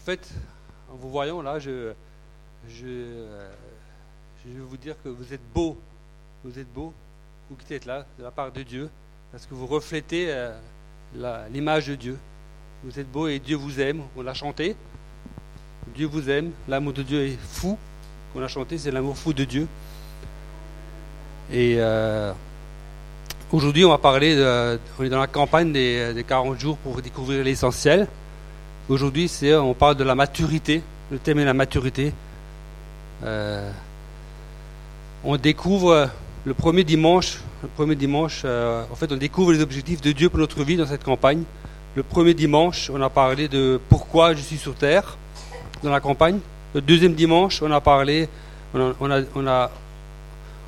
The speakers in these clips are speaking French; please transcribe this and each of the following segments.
En fait, en vous voyant là, je, je, vais vous dire que vous êtes beau. Vous êtes beau, vous qui êtes là, de la part de Dieu, parce que vous reflétez euh, la- l'image de Dieu. Vous êtes beau et Dieu vous aime. On l'a chanté. Dieu vous aime. L'amour de Dieu est fou. On a chanté, c'est l'amour fou de Dieu. Et euh, aujourd'hui, on va parler, on est dans la campagne des, des 40 jours pour découvrir l'essentiel. Aujourd'hui, c'est, on parle de la maturité. Le thème est la maturité. Euh, on découvre le premier dimanche, le premier dimanche, euh, en fait, on découvre les objectifs de Dieu pour notre vie dans cette campagne. Le premier dimanche, on a parlé de pourquoi je suis sur terre dans la campagne. Le deuxième dimanche, on a parlé, on a,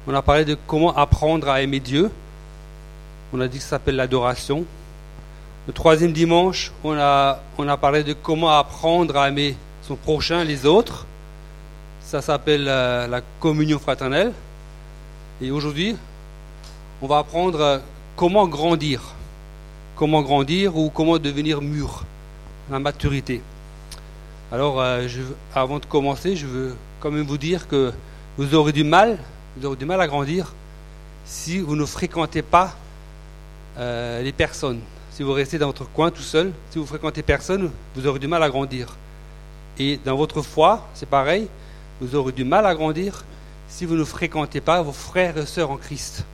on a parlé de comment apprendre à aimer Dieu. On a dit que ça s'appelle l'adoration. Le troisième dimanche, on a, parlé de comment apprendre à aimer son prochain, les autres. Ça s'appelle euh, la communion fraternelle. Et aujourd'hui, on va apprendre euh, comment grandir. Comment grandir ou comment devenir mûr. La maturité. Alors, euh, je, avant de commencer, je veux quand même vous dire que vous aurez du mal, vous aurez du mal à grandir si vous ne fréquentez pas les personnes. Si vous restez dans votre coin tout seul, si vous fréquentez personne, vous aurez du mal à grandir. Et dans votre foi, c'est pareil, vous aurez du mal à grandir si vous ne fréquentez pas vos frères et sœurs en Christ.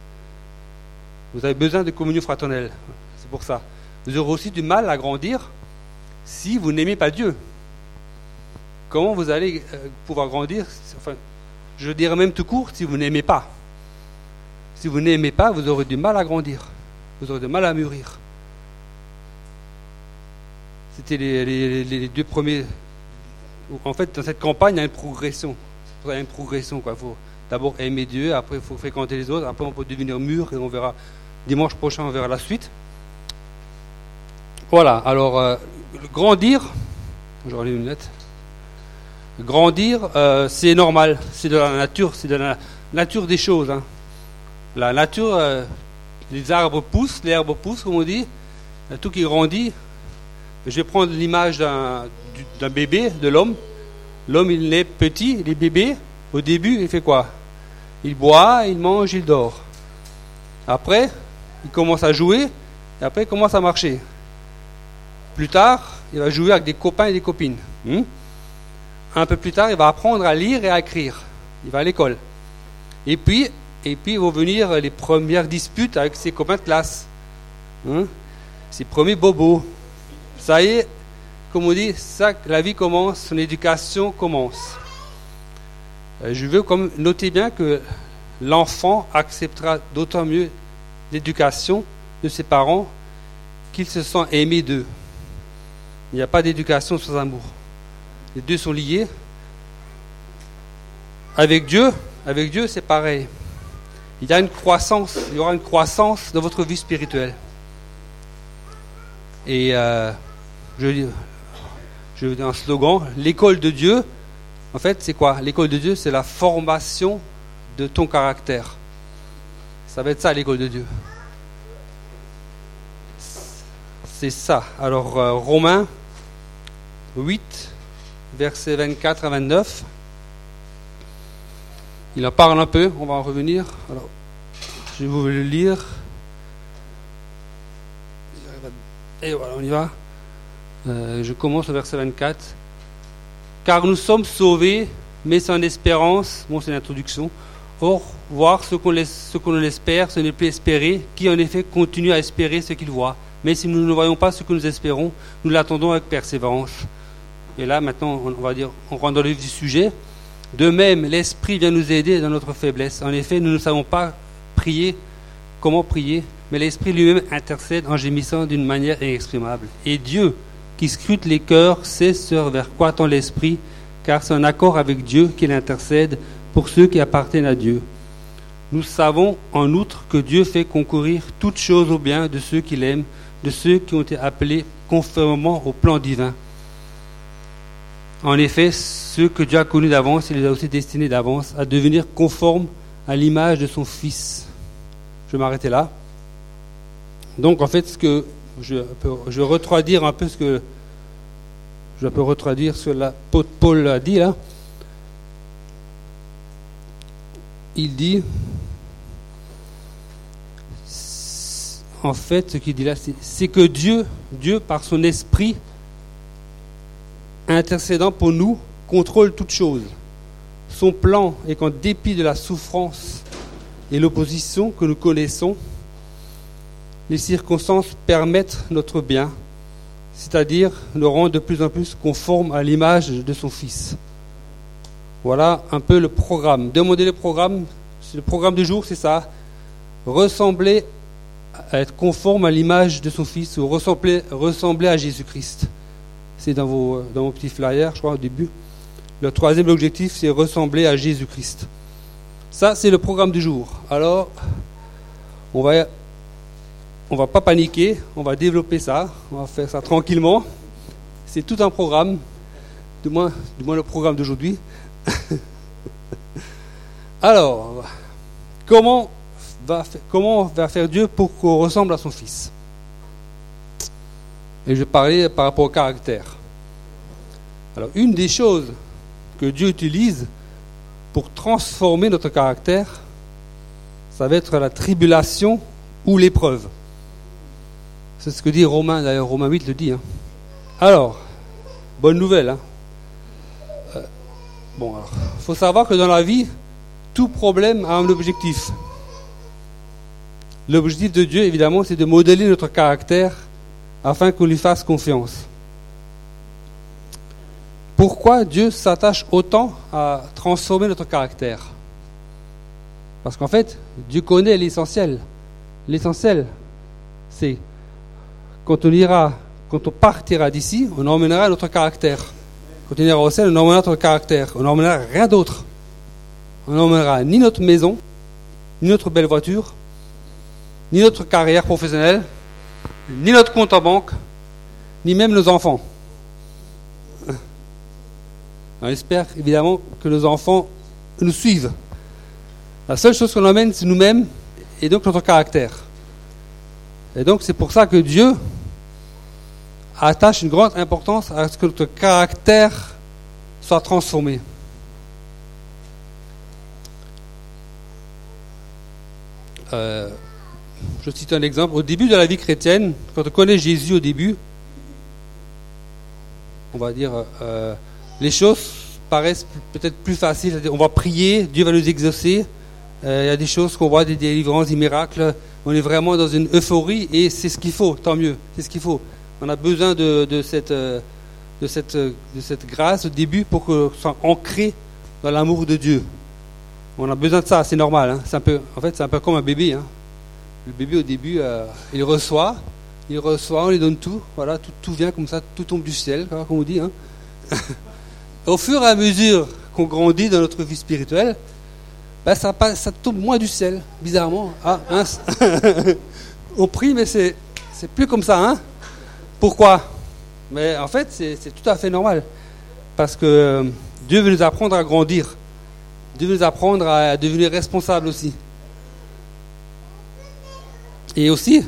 Vous avez besoin de communion fraternelle, c'est pour ça. Vous aurez aussi du mal à grandir si vous n'aimez pas Dieu. Comment vous allez euh, pouvoir grandir Enfin, je dirais même tout court, si vous n'aimez pas. Si vous n'aimez pas, vous aurez du mal à grandir. Vous aurez du mal à mûrir. C'était les, deux premiers. En fait, dans cette campagne, il y a une progression. Il une progression. faut d'abord aimer Dieu, après il faut fréquenter les autres, après on peut devenir mûr et on verra. Dimanche prochain, on verra la suite. Voilà, alors, euh, grandir. J'aurai les lunettes. Grandir, euh, c'est normal, c'est de la nature, c'est de la nature des choses. hein. La nature, euh, les arbres poussent, l'herbe pousse, comme on dit, tout qui grandit. Je vais prendre l'image d'un du- d'un bébé, de l'homme. L'homme, il est petit, il est bébé. Au début, il fait quoi? Il boit, il mange, il dort. Après, il commence à jouer, et après, il commence à marcher. Plus tard, il va jouer avec des copains et des copines. Hmm? Un peu plus tard, il va apprendre à lire et à écrire. Il va à l'école. Et puis, et puis vont venir les premières disputes avec ses copains de classe. Hein ses premiers bobos. Ça y est, comme on dit, ça, la vie commence, son éducation commence. Euh, Je veux comme noter bien que l'enfant acceptera d'autant mieux l'éducation de ses parents qu'il se sent aimé d'eux. Il n'y a pas d'éducation sans amour. Les deux sont liés. Avec Dieu, avec Dieu, c'est pareil. Il y a une croissance, il y aura une croissance dans votre vie spirituelle. Et euh, je, je vais un slogan, l'école de Dieu, en fait, c'est quoi? L'école de Dieu, c'est la formation de ton caractère. Ça va être ça, l'école de Dieu. C'est ça. Alors, euh, Romains 8, versets 24 à 29. Il en parle un peu, on va en revenir. Alors, je vais vous le lire. Et voilà, on y va. Euh, je commence au verset 24. Car nous sommes sauvés, mais sans espérance. Bon, c'est l'introduction. Or, voir ce qu'on espère, ce n'est plus espérer. Qui en effet continue à espérer ce qu'il voit? Mais si nous ne voyons pas ce que nous espérons, nous l'attendons avec persévérance. Et là, maintenant, on on va dire, on rentre dans le vif du sujet. De même, l'Esprit vient nous aider dans notre faiblesse. En effet, nous ne savons pas prier, comment prier, mais l'Esprit lui-même intercède en gémissant d'une manière inexprimable. Et Dieu, qui scrute les cœurs, sait ce vers quoi tend l'Esprit, car c'est en accord avec Dieu qu'il intercède pour ceux qui appartiennent à Dieu. Nous savons en outre que Dieu fait concourir toutes choses au bien de ceux qu'il aime, de ceux qui ont été appelés conformément au plan divin. En effet, ceux que Dieu a connus d'avance, il les a aussi destinés d'avance à devenir conformes à l'image de son Fils. Je vais m'arrêter là. Donc, en fait, ce que je, je vais retraduire un peu ce que je peux retraduire ce que Paul a dit là. Il dit, en fait, ce qu'il dit là, c'est que Dieu, Dieu, par son esprit, intercédant pour nous, contrôle toutes choses. Son plan est qu'en dépit de la souffrance et l'opposition que nous connaissons, les circonstances permettent notre bien, c'est-à-dire nous rendre de plus en plus conformes à l'image de son Fils. Voilà un peu le programme. Demandez le programme, le programme du jour, c'est ça. Ressembler à être conforme à l'image de son Fils ou ressembler, ressembler à Jésus-Christ. C'est dans, vos, dans vos petits flyers, je crois, au début. Le troisième objectif, c'est ressembler à Jésus-Christ. Ça, c'est le programme du jour. Alors, on va, on va pas paniquer, on va développer ça, on va faire ça tranquillement. C'est tout un programme, du moins, le programme d'aujourd'hui. Alors, comment va, comment va faire Dieu pour qu'on ressemble à son Fils? Et je parler par rapport au caractère. Alors, une des choses que Dieu utilise pour transformer notre caractère, ça va être la tribulation ou l'épreuve. C'est ce que dit Romain, d'ailleurs Romain 8 le dit. Hein. Alors, bonne nouvelle. Hein. Euh, bon, alors, il faut savoir que dans la vie, tout problème a un objectif. L'objectif de Dieu, évidemment, c'est de modeler notre caractère afin qu'on lui fasse confiance. Pourquoi Dieu s'attache autant à transformer notre caractère? Parce qu'en fait, Dieu connaît l'essentiel. L'essentiel, c'est quand on ira, quand on partira d'ici, on emmènera notre caractère. Quand on ira au ciel, on emmènera notre caractère. On n'emmènera rien d'autre. On n'emmènera ni notre maison, ni notre belle voiture, ni notre carrière professionnelle, ni notre compte en banque, ni même nos enfants. On espère évidemment que nos enfants nous suivent. La seule chose qu'on emmène, c'est nous-mêmes et donc notre caractère. Et donc c'est pour ça que Dieu attache une grande importance à ce que notre caractère soit transformé. Euh, je cite un exemple. Au début de la vie chrétienne, quand on connaît Jésus au début, on va dire, euh, les choses paraissent peut-être plus faciles. On va prier, Dieu va nous exaucer. Euh, il y a des choses qu'on voit, des délivrances, des miracles. On est vraiment dans une euphorie et c'est ce qu'il faut, tant mieux, c'est ce qu'il faut. On a besoin de, cette, de, cette, grâce au début pour que soit ancré dans l'amour de Dieu. On a besoin de ça, c'est normal. Hein. En fait, c'est un peu comme un bébé. Hein. Le bébé, au début, euh, il reçoit, il reçoit, on lui donne tout. Voilà, tout, vient comme ça, tout tombe du ciel, comme on dit. Hein. au fur et à mesure qu'on grandit dans notre vie spirituelle, ben ça, tombe moins du ciel, bizarrement. Ah, hein, on prie, mais c'est, c'est plus comme ça. Hein Pourquoi? Mais en fait, c'est, tout à fait normal. Parce que euh, Dieu veut nous apprendre à grandir. Dieu veut nous apprendre à devenir responsables aussi. Et aussi,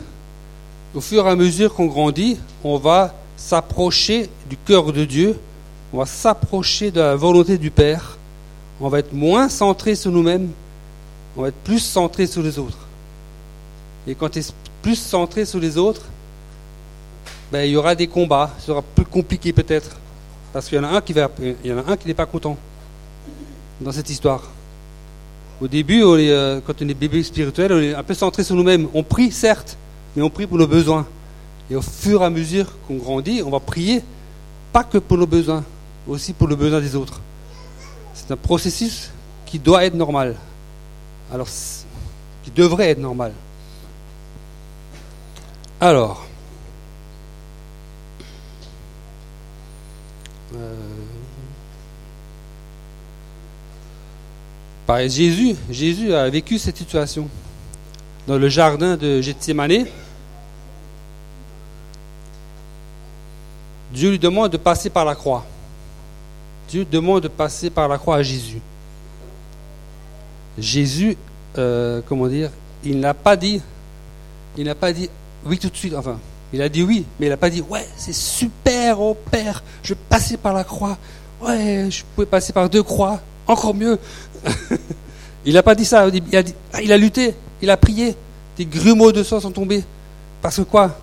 au fur et à mesure qu'on grandit, on va s'approcher du cœur de Dieu on va s'approcher de la volonté du Père, on va être moins centré sur nous-mêmes, on va être plus centré sur les autres. Et quand tu es plus centré sur les autres, ben, il y aura des combats, ce sera plus compliqué peut-être. Parce qu'il y en a un qui va, un qui n'est pas content dans cette histoire. Au début, euh, quand on est bébé spirituel, on est un peu centré sur nous-mêmes. On prie, certes, mais on prie pour nos besoins. Et au fur et à mesure qu'on grandit, on va prier, pas que pour nos besoins, aussi pour le besoin des autres. C'est un processus qui doit être normal. Alors, qui devrait être normal. Alors, Jésus, a vécu cette situation dans le jardin de Gethsemane. Dieu lui demande de passer par la croix. Dieu demande de passer par la croix à Jésus. Jésus, euh, comment dire, il n'a pas dit, il n'a pas dit oui tout de suite, enfin, Il a dit oui, mais il n'a pas dit ouais, c'est super, oh Père, je vais passer par la croix. Ouais, je pouvais passer par deux croix, encore mieux. il n'a pas dit ça. Il a, dit, ah, il a lutté, il a prié. Des grumeaux de sang sont tombés. Parce que quoi?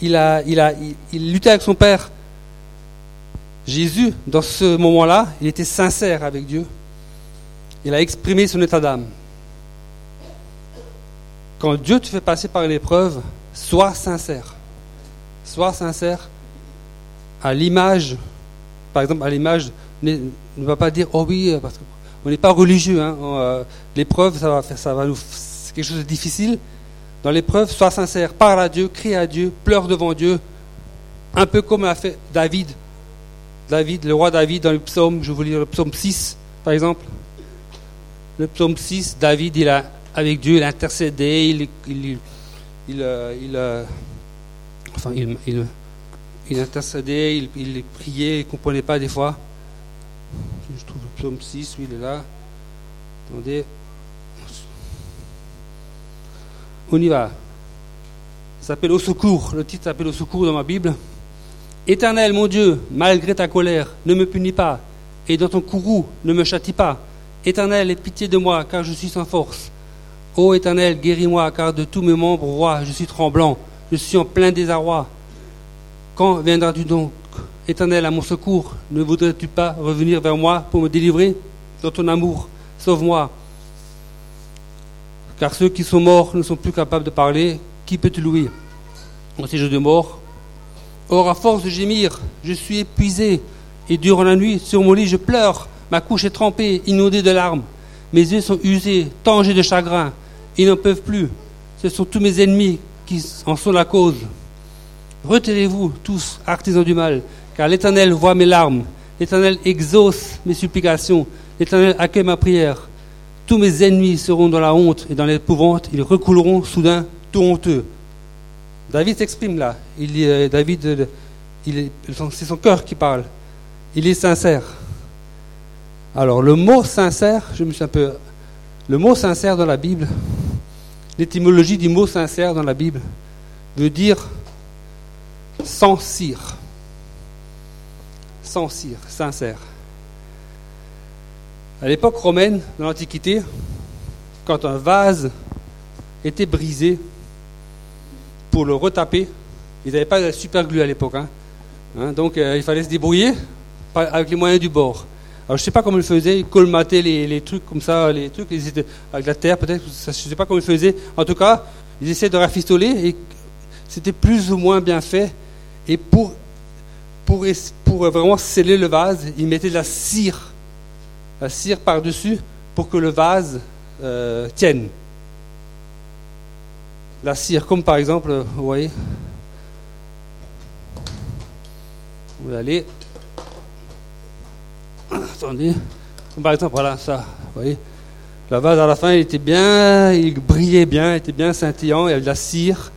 Il luttait avec son Père. Jésus, dans ce moment-là, il était sincère avec Dieu. Il a exprimé son état d'âme. Quand Dieu te fait passer par l'épreuve, sois sincère. Sois sincère à l'image, par exemple, à l'image, ne va pas dire, oh oui, parce qu'on n'est pas religieux. Hein, euh, l'épreuve, ça va ça va nous, c'est quelque chose de difficile. Dans l'épreuve, sois sincère, parle à Dieu, crie à Dieu, pleure devant Dieu, un peu comme a fait David. David, le roi David dans le psaume, je vous lire le psaume 6, par exemple. Le psaume 6, David, il a avec Dieu, il intercédait, il, il, il, euh, euh, enfin, il, il, intercédait, il, il priait, il ne comprenait pas des fois. Psaume 6, oui, il est là. Attendez. On y va. Ça s'appelle Au secours. Le titre s'appelle Au secours dans ma Bible. Éternel, mon Dieu, malgré ta colère, ne me punis pas, et dans ton courroux, ne me châtie pas. Éternel, aie pitié de moi, car je suis sans force. Ô Éternel, guéris-moi, car de tous mes membres, roi, je suis tremblant, je suis en plein désarroi. Quand viendras-tu donc, Éternel, à mon secours Ne voudrais-tu pas revenir vers moi pour me délivrer dans ton amour? Sauve-moi. Car ceux qui sont morts ne sont plus capables de parler. Qui peut te louer? En ces jours de mort Or, à force de gémir, je suis épuisé, et durant la nuit, sur mon lit, je pleure. Ma couche est trempée, inondée de larmes. Mes yeux sont usés, tangés de chagrin. Ils n'en peuvent plus. Ce sont tous mes ennemis qui en sont la cause. Retirez-vous tous, artisans du mal, car l'Éternel voit mes larmes. L'Éternel exauce mes supplications. L'Éternel accueille ma prière. Tous mes ennemis seront dans la honte et dans l'épouvante. Ils recouleront soudain tout honteux. David s'exprime là. Euh, David, euh, c'est son cœur qui parle. Il est sincère. Alors le mot sincère, je me suis un peu. Le mot sincère dans la Bible, L'étymologie du mot sincère dans la Bible veut dire sans cire. Sans cire, sincère. À l'époque romaine, dans l'Antiquité, quand un vase était brisé, pour le retaper, ils n'avaient pas de super glue à l'époque. Hein. Hein, donc euh, il fallait se débrouiller avec les moyens du bord. Alors je ne sais pas comment ils faisaient, ils colmataient les, trucs comme ça, les trucs, ils étaient avec la terre peut-être, je ne sais pas comment ils faisaient. En tout cas, ils essaient de rafistoler et c'était plus ou moins bien fait. Et pour, pour, pour vraiment sceller le vase, ils mettaient de la cire, la cire par-dessus pour que le vase euh, tienne. La cire, comme par exemple, vous voyez, vous allez attendez. Par exemple, voilà, ça, vous voyez. La vase, à la fin, il était bien, il brillait bien, il était bien scintillant, il y avait de la cire.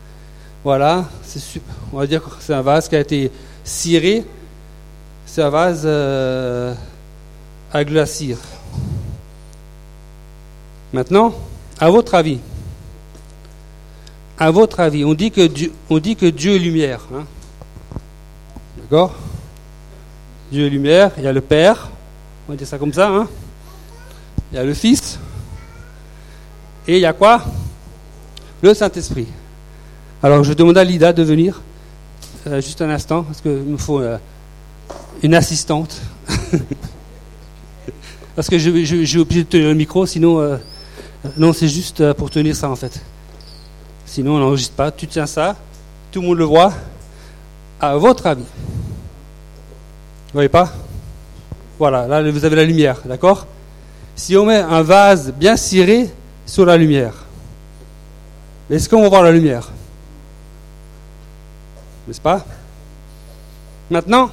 Voilà. On va dire que c'est un vase qui a été ciré. C'est un vase euh, la cire. Maintenant, à votre avis, à votre avis, on dit que Dieu, on dit que Dieu est lumière. Hein. D'accord? Dieu est lumière, il y a le Père, on va dire ça comme ça. Hein. Il y a le Fils. Et il y a quoi? Le Saint-Esprit. Alors je demande à Lida de venir. Euh, juste un instant, parce qu'il me faut euh, une assistante. parce que j'ai obligé de tenir le micro, sinon... Euh, non, c'est juste pour tenir ça en fait. Sinon, on n'enregistre pas. Tu tiens ça, tout le monde le voit. À votre avis. Vous voyez pas? Voilà, là vous avez la lumière, d'accord? Si on met un vase bien ciré sur la lumière, est-ce qu'on va voir la lumière? N'est-ce pas? Maintenant,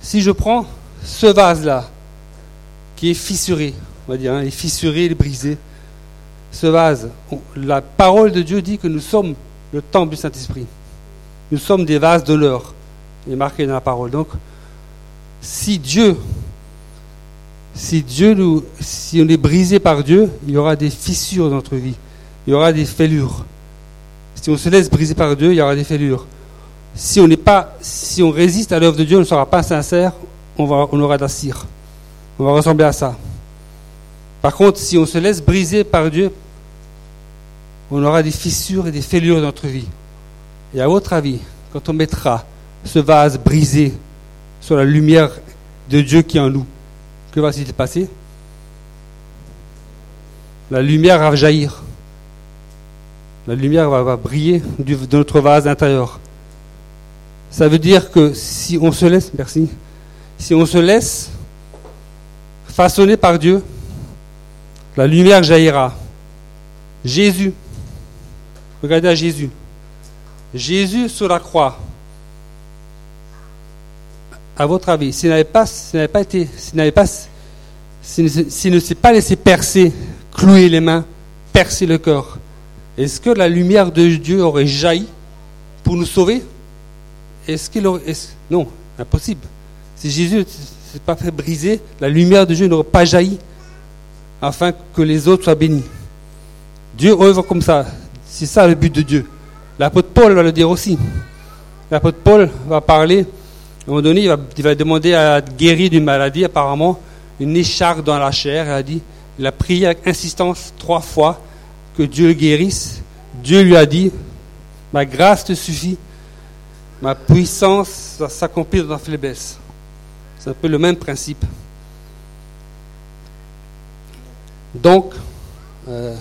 si je prends ce vase-là, qui est fissuré, on va dire, hein, il est fissuré, il est brisé, ce vase, la parole de Dieu dit que nous sommes le temple du Saint-Esprit. Nous sommes des vases d'honneur. Il est marqué dans la parole. Donc, si Dieu, si Dieu nous, si on est brisé par Dieu, il y aura des fissures dans notre vie, il y aura des fêlures. Si on se laisse briser par Dieu, il y aura des fêlures. Si on pas, si on résiste à l'œuvre de Dieu, on ne sera pas sincère, on, on aura de la cire. On va ressembler à ça. Par contre, si on se laisse briser par Dieu, on aura des fissures et des fêlures dans notre vie. Et à votre avis, quand on mettra ce vase brisé sur la lumière de Dieu qui est en nous, que va-t-il passer? La lumière va jaillir. La lumière va, briller de notre vase intérieur. Ça veut dire que si on se laisse, merci, si on se laisse façonner par Dieu, la lumière jaillira. Jésus, regardez à Jésus. Jésus sur la croix, à votre avis, s'il n'avait pas, été, s'il n'avait pas, s'il ne s'est pas laissé percer, clouer les mains, percer le corps, est-ce que la lumière de Dieu aurait jailli pour nous sauver? Est-ce qu'il aurait. non, impossible. Si Jésus ne s'est pas fait briser, la lumière de Dieu n'aurait pas jailli afin que les autres soient bénis. Dieu œuvre comme ça. C'est ça le but de Dieu. L'apôtre Paul va le dire aussi. L'apôtre Paul va parler, à un moment donné, il va, demander à être guéri d'une maladie, apparemment, une écharpe dans la chair. Il a dit, il a prié avec insistance trois fois que Dieu le guérisse. Dieu lui a dit, ma grâce te suffit, ma puissance va s'accomplir dans la faiblesse. C'est un peu le même principe. Donc, euh,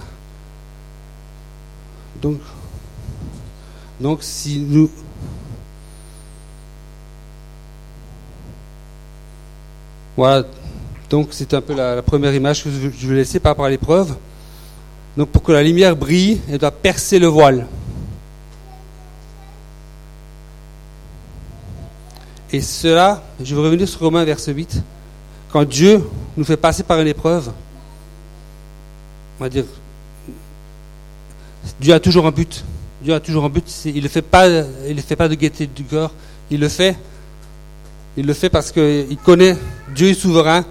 donc, donc si nous voilà, donc c'est un peu la, première image que je vais laisser par rapport à l'épreuve. Donc pour que la lumière brille, elle doit percer le voile. Et cela, je vais revenir sur Romains verset 8. Quand Dieu nous fait passer par une épreuve, on va dire, Dieu a toujours un but. Dieu a toujours un but. Il ne fait pas, fait pas de gaieté du cœur. Il le fait. Il le fait parce qu'il connaît. Dieu est souverain.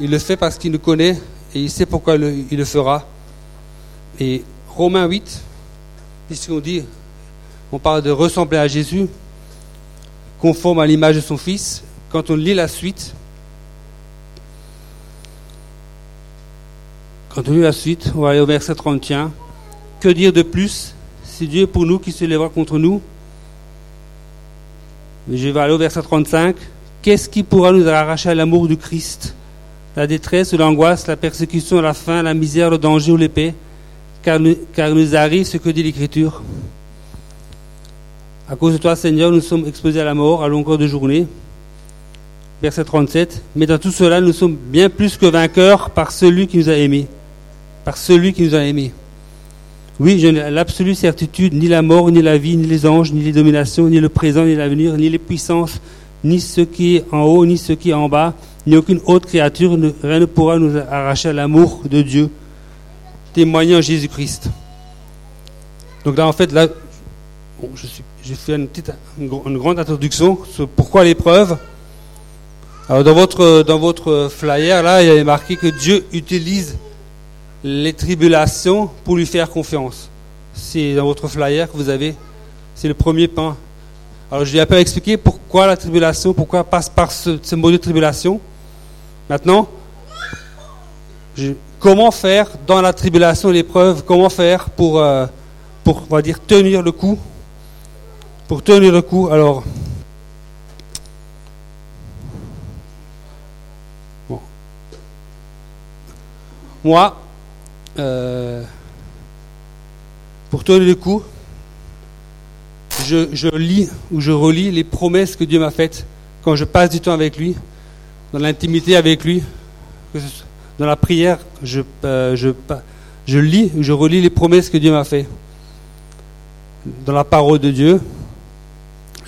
Il le fait parce qu'il nous connaît et il sait pourquoi il le fera. Et Romains 8, puisqu'on dit, on parle de ressembler à Jésus, conforme à l'image de son Fils. Quand on lit la suite, quand on lit la suite, on va aller au verset 31. Que dire de plus C'est Dieu pour nous qui se lèvera contre nous? Je vais aller au verset 35. Qu'est-ce qui pourra nous arracher à l'amour du Christ? La détresse, l'angoisse, la persécution, la faim, la misère, le danger ou l'épée? Car nous, arrive ce que dit l'Écriture. À cause de toi, Seigneur, nous sommes exposés à la mort à longueur de journée. Verset 37. Mais dans tout cela, nous sommes bien plus que vainqueurs par celui qui nous a aimés. Par celui qui nous a aimés. Oui, je n'ai l'absolue certitude, ni la mort, ni la vie, ni les anges, ni les dominations, ni le présent, ni l'avenir, ni les puissances, ni ce qui est en haut, ni ce qui est en bas, ni aucune autre créature, rien ne pourra nous arracher à l'amour de Dieu témoigner en Jésus-Christ. Donc là, en fait, là, je j'ai fait une, petite, une, grande introduction sur pourquoi l'épreuve. Alors dans votre, dans votre flyer, là, il y avait marqué que Dieu utilise les tribulations pour lui faire confiance. C'est dans votre flyer que vous avez, c'est le premier point. Alors je vais un peu expliquer pourquoi la tribulation, pourquoi passe par ce, ce mot de tribulation. Maintenant, je, comment faire dans la tribulation et l'épreuve, comment faire pour, euh, pour, on va dire, tenir le coup? Pour tenir le coup, alors. Moi, euh, pour tenir le coup, je, je, lis ou je relis les promesses que Dieu m'a faites quand je passe du temps avec lui, dans l'intimité avec lui, que ce soit dans la prière, je, euh, je, lis, je relis les promesses que Dieu m'a faites. Dans la parole de Dieu,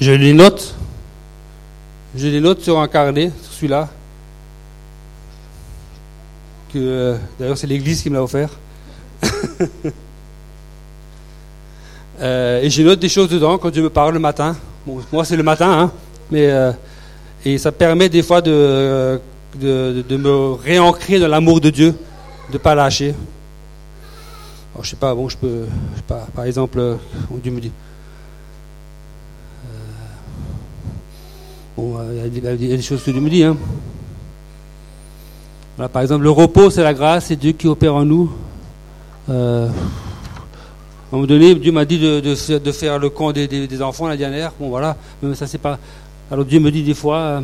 je les note. Je les note sur un carnet, celui-là. Euh, d'ailleurs, c'est l'Église qui me l'a offert. euh, et je note des choses dedans quand Dieu me parle le matin. Moi, c'est le matin, hein, mais et ça permet des fois de de, me réancrer dans l'amour de Dieu, de ne pas lâcher. Alors, je sais pas, bon, je peux, sais pas, par exemple, euh, Dieu me dit. euh, Bon, euh, il y a des- choses que Dieu me dit. Hein. Par exemple, le repos, c'est la grâce, c'est Dieu qui opère en nous. À un moment donné, Dieu m'a dit de, faire- le camp des, enfants la dernière. Bon, voilà, ça c'est pas. Alors Dieu me dit des fois,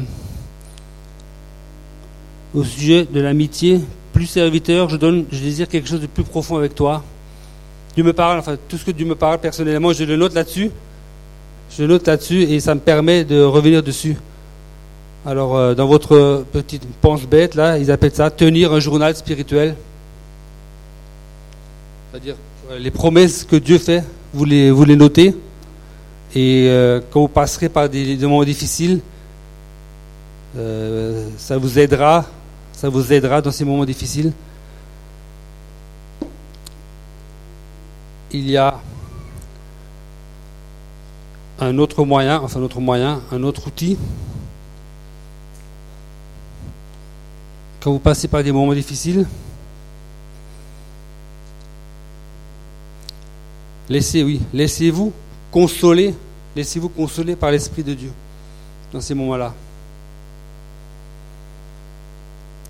au sujet de l'amitié, plus serviteur, je donne, je désire quelque chose de plus profond avec toi. Dieu me parle, enfin tout ce que Dieu me parle personnellement, je le note là-dessus. Je le note là-dessus et ça me permet de revenir dessus. Alors euh, dans votre petite pense bête là, ils appellent ça tenir un journal spirituel. C'est-à-dire euh, les promesses que Dieu fait, vous les, notez. Et euh, quand vous passerez par des, moments difficiles, ça vous aidera, ça vous aidera dans ces moments difficiles. Il y a un autre moyen, enfin un autre moyen, un autre outil. Quand vous passez par des moments difficiles, laissez, oui, laissez-vous consoler, laissez-vous consoler par l'Esprit de Dieu dans ces moments-là.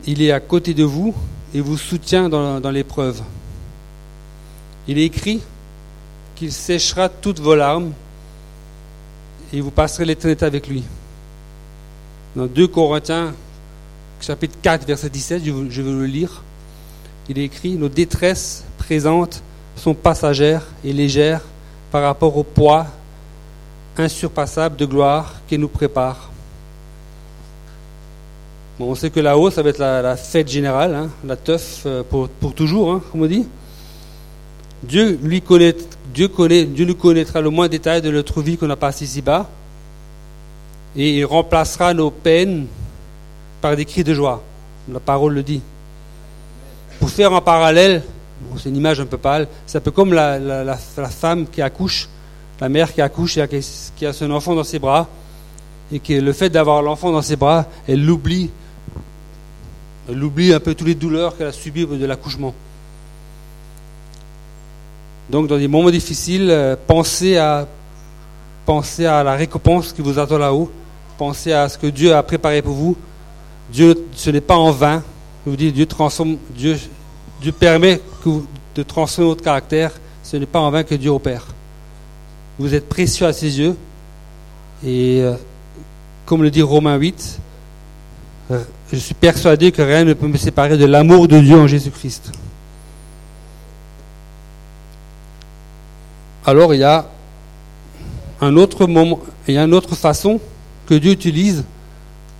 Il est à côté de vous et vous soutient dans, l'épreuve. Il est écrit qu'il séchera toutes vos larmes et vous passerez l'éternité avec lui. Dans 2 Corinthiens, chapitre 4, verset 17, je, vous- je vais le lire. Il est écrit Nos détresses présentes sont passagères et légères par rapport au poids insurpassable de gloire qui nous prépare. On sait que là-haut, ça va être la, fête générale, hein, la teuf euh, pour, toujours, hein, comme on dit. Dieu, lui connaît, Dieu, connaît, Dieu nous connaîtra le moins détail de notre vie qu'on a passé ici-bas. Et il remplacera nos peines par des cris de joie. La parole le dit. Pour faire un parallèle, c'est une image un peu pâle, c'est un peu comme la, la- la- femme qui accouche, la mère qui accouche et qui a son enfant dans ses bras, et que le fait d'avoir l'enfant dans ses bras, elle l'oublie. Elle oublie un peu toutes les douleurs qu'elle a subies de l'accouchement. Donc, dans des moments difficiles, euh, pensez à, la récompense qui vous attend là-haut. Pensez à ce que Dieu a préparé pour vous. Dieu, ce n'est pas en vain. Je vous dis, Dieu transforme, permet de transformer votre caractère. Ce n'est pas en vain que Dieu opère. Vous êtes précieux à ses yeux. Et euh, comme le dit Romains 8, euh, je suis persuadé que rien ne peut me séparer de l'amour de Dieu en Jésus-Christ. Alors il y a un autre moment, il y a une autre façon que Dieu utilise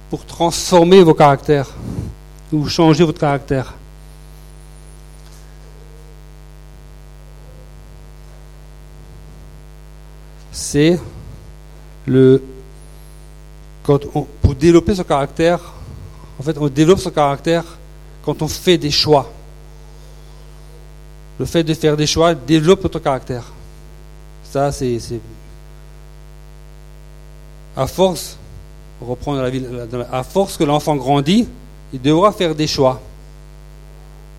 pour transformer vos caractères ou changer votre caractère. C'est le quand on- pour développer son caractère, en fait, on développe son caractère quand on fait des choix. Le fait de faire des choix développe notre caractère. Ça, c'est. À force, on reprend dans la la- à force que l'enfant grandit, il devra faire des choix.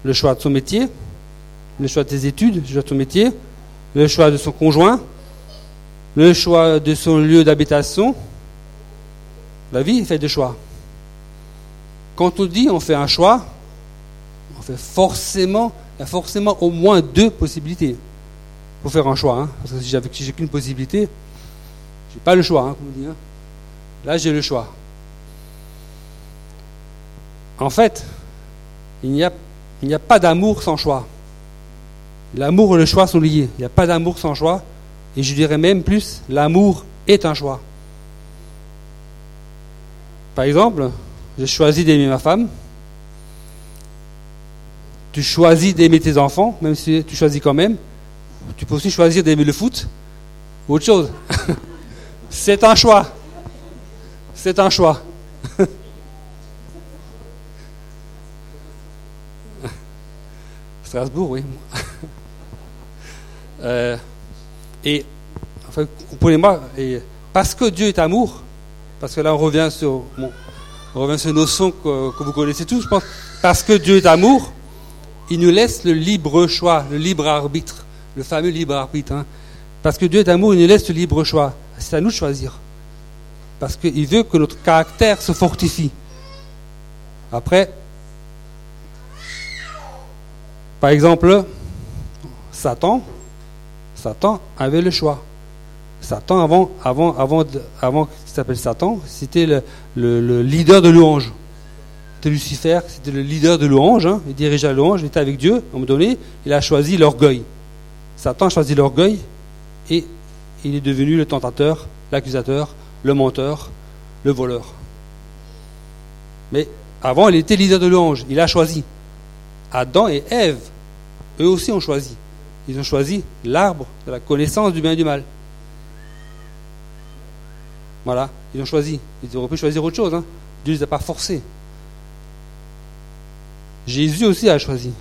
Le choix de son métier, le choix de ses études, le choix de son métier, le choix de son conjoint, le choix de son lieu d'habitation. La vie est faite de choix. Quand on dit on fait un choix, on fait forcément, il y a forcément au moins deux possibilités pour faire un choix. hein. Parce que si j'ai qu'une possibilité, j'ai pas le choix, hein, hein. Là, j'ai le choix. En fait, il n'y a pas d'amour sans choix. L'amour et le choix sont liés. Il n'y a pas d'amour sans choix. Et je dirais même plus, l'amour est un choix. Par exemple, j'ai choisi d'aimer ma femme. Tu choisis d'aimer tes enfants, même si tu choisis quand même. Tu peux aussi choisir d'aimer le foot ou autre chose. C'est un choix. C'est un choix. Strasbourg, oui. Euh, et, enfin, comprenez-moi, parce que Dieu est amour, parce que là on revient sur, bon, on revient sur une notion que, vous connaissez tous, je pense, parce que Dieu est amour, il nous laisse le libre choix, le libre arbitre, le fameux libre arbitre. hein. Parce que Dieu est amour, il nous laisse le libre choix. C'est à nous de choisir. Parce qu'il veut que notre caractère se fortifie. Après, par exemple, Satan, Satan avait le choix. Satan, avant, avant, avant, avant qu'il s'appelle Satan, c'était le leader de louange. C'était Lucifer, c'était le leader de louange. hein. Il dirigeait la louange, il était avec Dieu. À un moment donné, il a choisi l'orgueil. Satan a choisi l'orgueil et il est devenu le tentateur, l'accusateur, le menteur, le voleur. Mais avant, il était leader de louange. Il a choisi. Adam et Ève, eux aussi ont choisi. Ils ont choisi l'arbre de la connaissance du bien et du mal. Voilà, ils ont choisi. Ils auraient pu choisir autre chose. hein. Dieu ne les a pas forcés. Jésus aussi a choisi.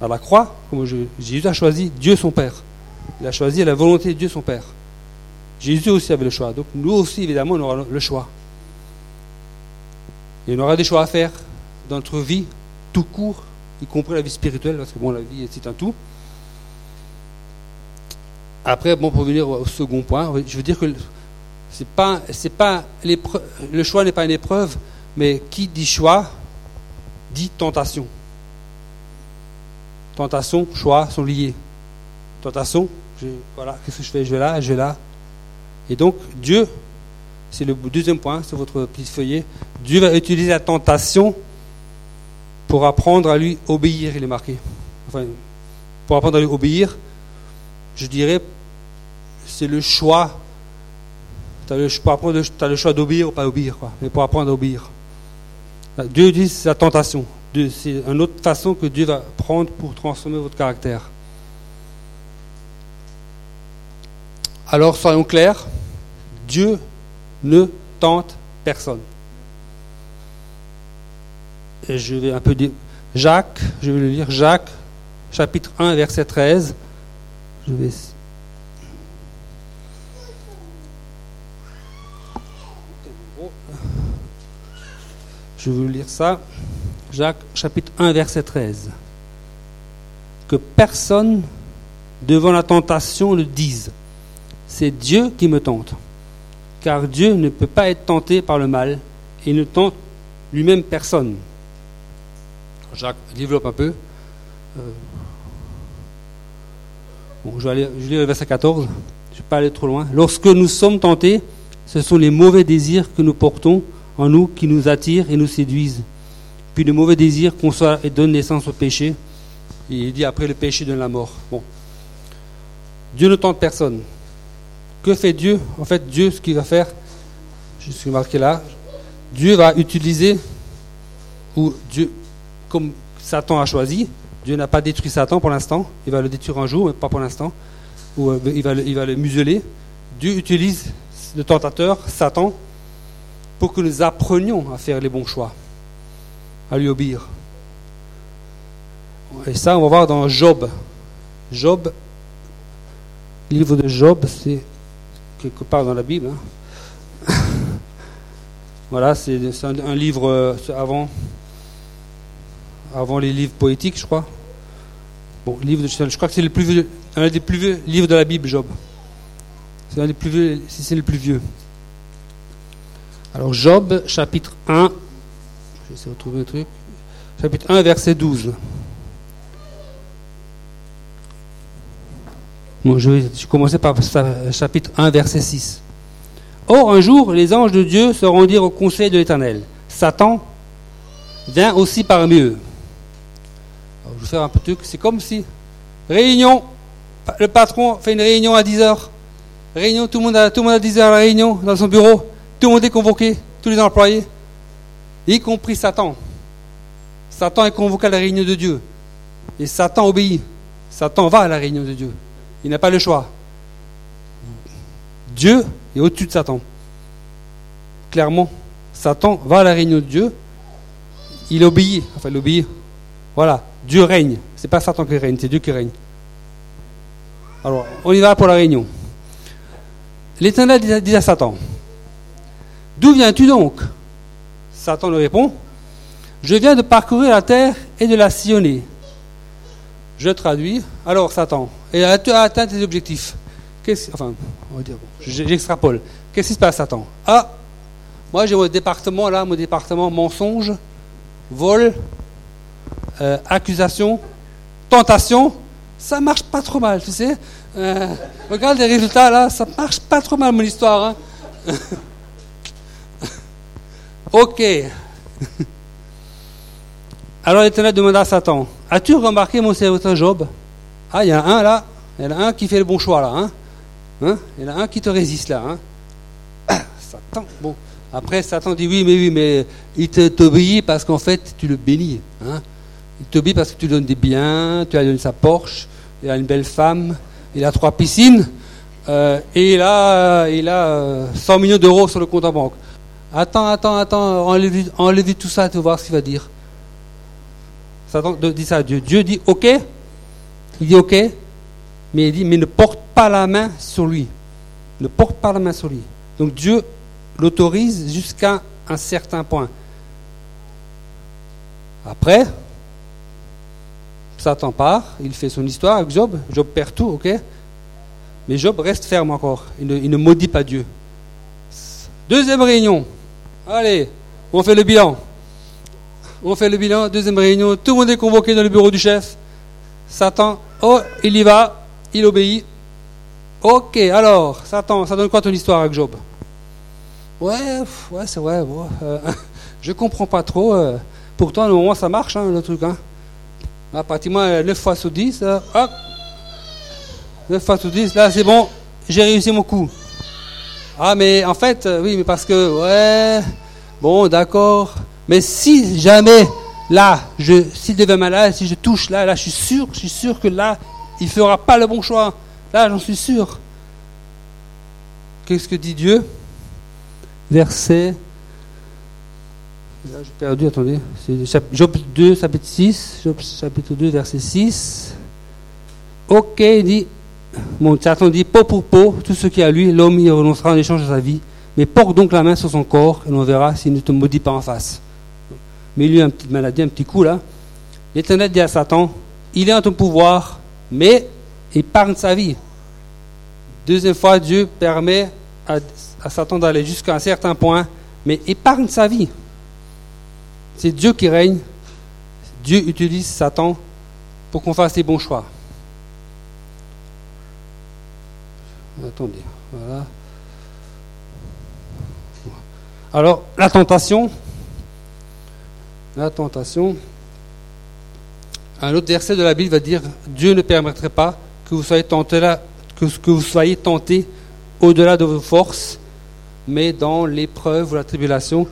À la croix, comme je- Jésus a choisi Dieu son Père. Il a choisi la volonté de Dieu son Père. Jésus aussi avait le choix. Donc nous aussi, évidemment, on aura le choix. Et on aura des choix à faire dans notre vie, tout court, y compris la vie spirituelle, parce que bon, la vie, c'est un tout. Après, bon, pour venir au second point, je veux dire que c'est pas, pas le choix n'est pas une épreuve, mais qui dit choix dit tentation. Tentation, choix sont liés. Tentation, voilà, qu'est-ce que je fais? Je vais là, je vais là. Et donc, Dieu, c'est le deuxième point sur votre petit feuillet, Dieu va utiliser la tentation pour apprendre à lui obéir, il est marqué. Enfin, pour apprendre à lui obéir, je dirais, c'est le choix. Tu as le, choix d'obéir ou pas obéir, quoi. mais pour apprendre à obéir. Dieu dit c'est la tentation. C'est une autre façon que Dieu va prendre pour transformer votre caractère. Alors soyons clairs, Dieu ne tente personne. Et je vais un peu dire Jacques, je vais le lire, Jacques, chapitre 1, verset 13. Je vais. Je vais vous lire ça. Jacques, chapitre 1, verset 13. Que personne, devant la tentation, ne dise C'est Dieu qui me tente. Car Dieu ne peut pas être tenté par le mal et ne tente lui-même personne. Jacques développe un peu. Euh, bon, je vais aller, je lis le verset 14. Je ne vais pas aller trop loin. Lorsque nous sommes tentés, ce sont les mauvais désirs que nous portons en nous qui nous attirent et nous séduisent. Puis le mauvais désir conçoit et donne naissance au péché. Et il dit après le péché donne la mort. Bon. Dieu ne tente personne. Que fait Dieu? En fait, Dieu, ce qu'il va faire, je suis marqué là, Dieu va utiliser, ou Dieu, comme Satan a choisi, Dieu n'a pas détruit Satan pour l'instant, il va le détruire un jour, mais pas pour l'instant, ou euh, il va, le, il va le museler. Dieu utilise le tentateur, Satan, pour que nous apprenions à faire les bons choix, à lui obéir. Et ça, on va voir dans Job. Job, livre de Job, c'est quelque part dans la Bible. hein. voilà, c'est un, livre euh, avant, avant les livres poétiques, je crois. Bon, livre de, je crois que c'est le un des plus vieux livres de la Bible, Job. C'est si c'est le plus vieux. Alors Job, chapitre 1, je vais essayer de retrouver un truc. Chapitre 1, verset 12. Bon, je vais commencer par chapitre 1, verset 6. Or, un jour, les anges de Dieu se rendirent au conseil de l'Éternel. Satan vient aussi parmi eux. Je vais faire un peu truc. C'est comme si, réunion, le patron fait une réunion à 10 heures. Réunion, tout le monde à 10 heures à la réunion, dans son bureau. Tout le monde est convoqué, tous les employés, y compris Satan. Satan est convoqué à la réunion de Dieu. Et Satan obéit. Satan va à la réunion de Dieu. Il n'a pas le choix. Dieu est au-dessus de Satan. Clairement, Satan va à la réunion de Dieu. Il obéit. Enfin, il obéit. Voilà. Dieu règne. C'est pas Satan qui règne, c'est Dieu qui règne. Alors, on y va pour la réunion. L'Éternel dit à- Satan D'où viens-tu donc? Satan lui répond Je viens de parcourir la terre et de la sillonner. Je traduis. Alors, Satan, et tu as atteint tes objectifs. Enfin, on va dire, j'extrapole. Qu'est-ce qui se passe, Satan? Ah, moi j'ai mon département là, mon département mensonge, vol, euh, accusation, tentation. Ça marche pas trop mal, tu sais. Euh, regarde les résultats là, ça marche pas trop mal mon histoire. Hein. ok. Alors l'Éternel demanda à Satan, as-tu remarqué mon serviteur Job? Ah, il y en a un là, il y en a un qui fait le bon choix là. Hein? hein? Il y en a un qui te résiste là. Hein Satan, bon. Après, Satan dit oui, mais oui, mais il t'obéit parce qu'en fait, tu le bénis. Hein il t'obéit parce que tu donnes des biens, tu lui donné sa Porsche, il a une belle femme, il a trois piscines, euh, et il a, il a 100 euh, millions d'euros sur le compte en banque. Attends, attends, attends, enlève, tout ça, tu vas voir ce qu'il va dire. Satan dit ça à Dieu. Dieu dit OK. Il dit OK, mais il dit mais ne porte pas la main sur lui. Ne porte pas la main sur lui. Donc Dieu l'autorise jusqu'à un certain point. Après, Satan part, il fait son histoire avec Job. Job perd tout, ok? Mais Job reste ferme encore. Il ne, maudit pas Dieu. Deuxième réunion. Allez, on fait le bilan. On fait le bilan, deuxième réunion, tout le monde est convoqué dans le bureau du chef. Satan, oh, il y va, il obéit. Ok, alors, Satan, ça donne quoi ton histoire avec Job? Ouais, ouais, c'est vrai. Bon, euh, je comprends pas trop. Euh, pourtant, au moins, ça marche, hein, le truc. Hein. À pratiquement 9 fois sur 10, euh, hop, 9 fois sur 10, là, c'est bon, j'ai réussi mon coup. Ah, mais en fait, oui, mais parce que, ouais, bon, d'accord. Mais si jamais, là, je, s'il devient malade, si je touche là, là, je suis sûr, je suis sûr que là, il ne fera pas le bon choix. Là, j'en suis sûr. Qu'est-ce que dit Dieu? Verset. Là, j'ai perdu, attendez. Job 2, chapitre 6. Job chapitre 2, verset 6. Ok, il dit. Mon Satan dit peau pour peau, tout ce qui est à lui, l'homme y renoncera en échange de sa vie. Mais porte donc la main sur son corps et l'on verra s'il ne te maudit pas en face mais lui, une petite maladie, un petit coup là. L'Éternel dit à Satan, il est en ton pouvoir, mais épargne sa vie. Deuxième fois, Dieu permet à, Satan d'aller jusqu'à un certain point, mais épargne sa vie. C'est Dieu qui règne. Dieu utilise Satan pour qu'on fasse les bons choix. Attendez, voilà. Alors, la tentation, la tentation. Un autre verset de la Bible va dire Dieu ne permettrait pas que vous soyez tenté que vous soyez tenté au-delà de vos forces, mais dans l'épreuve ou la tribulation,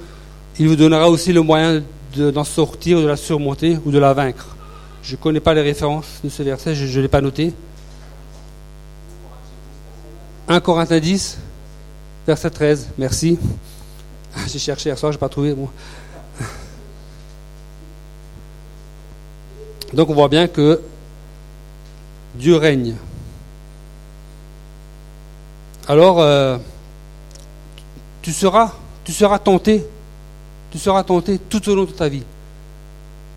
il vous donnera aussi le moyen d'en sortir, de la surmonter ou de la vaincre. Je ne connais pas les références de ce verset, je ne l'ai pas noté. 1 Corinthiens 10, verset 13, merci. J'ai cherché hier soir, je n'ai pas trouvé. Donc on voit bien que Dieu règne. Alors, euh, tu, seras, tu seras tenté, tu seras tenté tout au long de ta vie.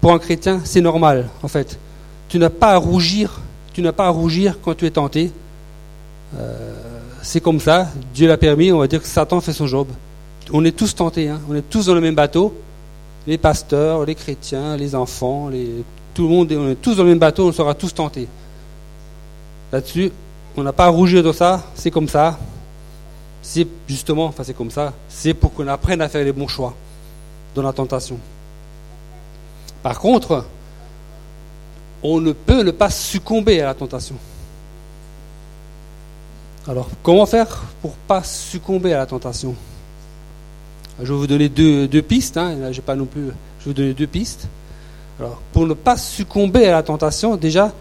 Pour un chrétien, c'est normal, en fait. Tu n'as pas à rougir, tu n'as pas à rougir quand tu es tenté. Euh, c'est comme ça, Dieu l'a permis, on va dire que Satan fait son job. On est tous tentés, hein. on est tous dans le même bateau, les pasteurs, les chrétiens, les enfants, tout le monde, on est tous dans le même bateau, on sera tous tentés. Là-dessus, on n'a pas à rougir de ça, c'est comme ça. C'est justement, enfin c'est comme ça, c'est pour qu'on apprenne à faire les bons choix dans la tentation. Par contre, on ne peut ne pas succomber à la tentation. Alors, comment faire pour ne pas succomber à la tentation? Je vais vous donner deux, pistes. Hein. Pas non plus. Je vais vous donner deux pistes. Alors, pour ne pas succomber à la tentation, déjà,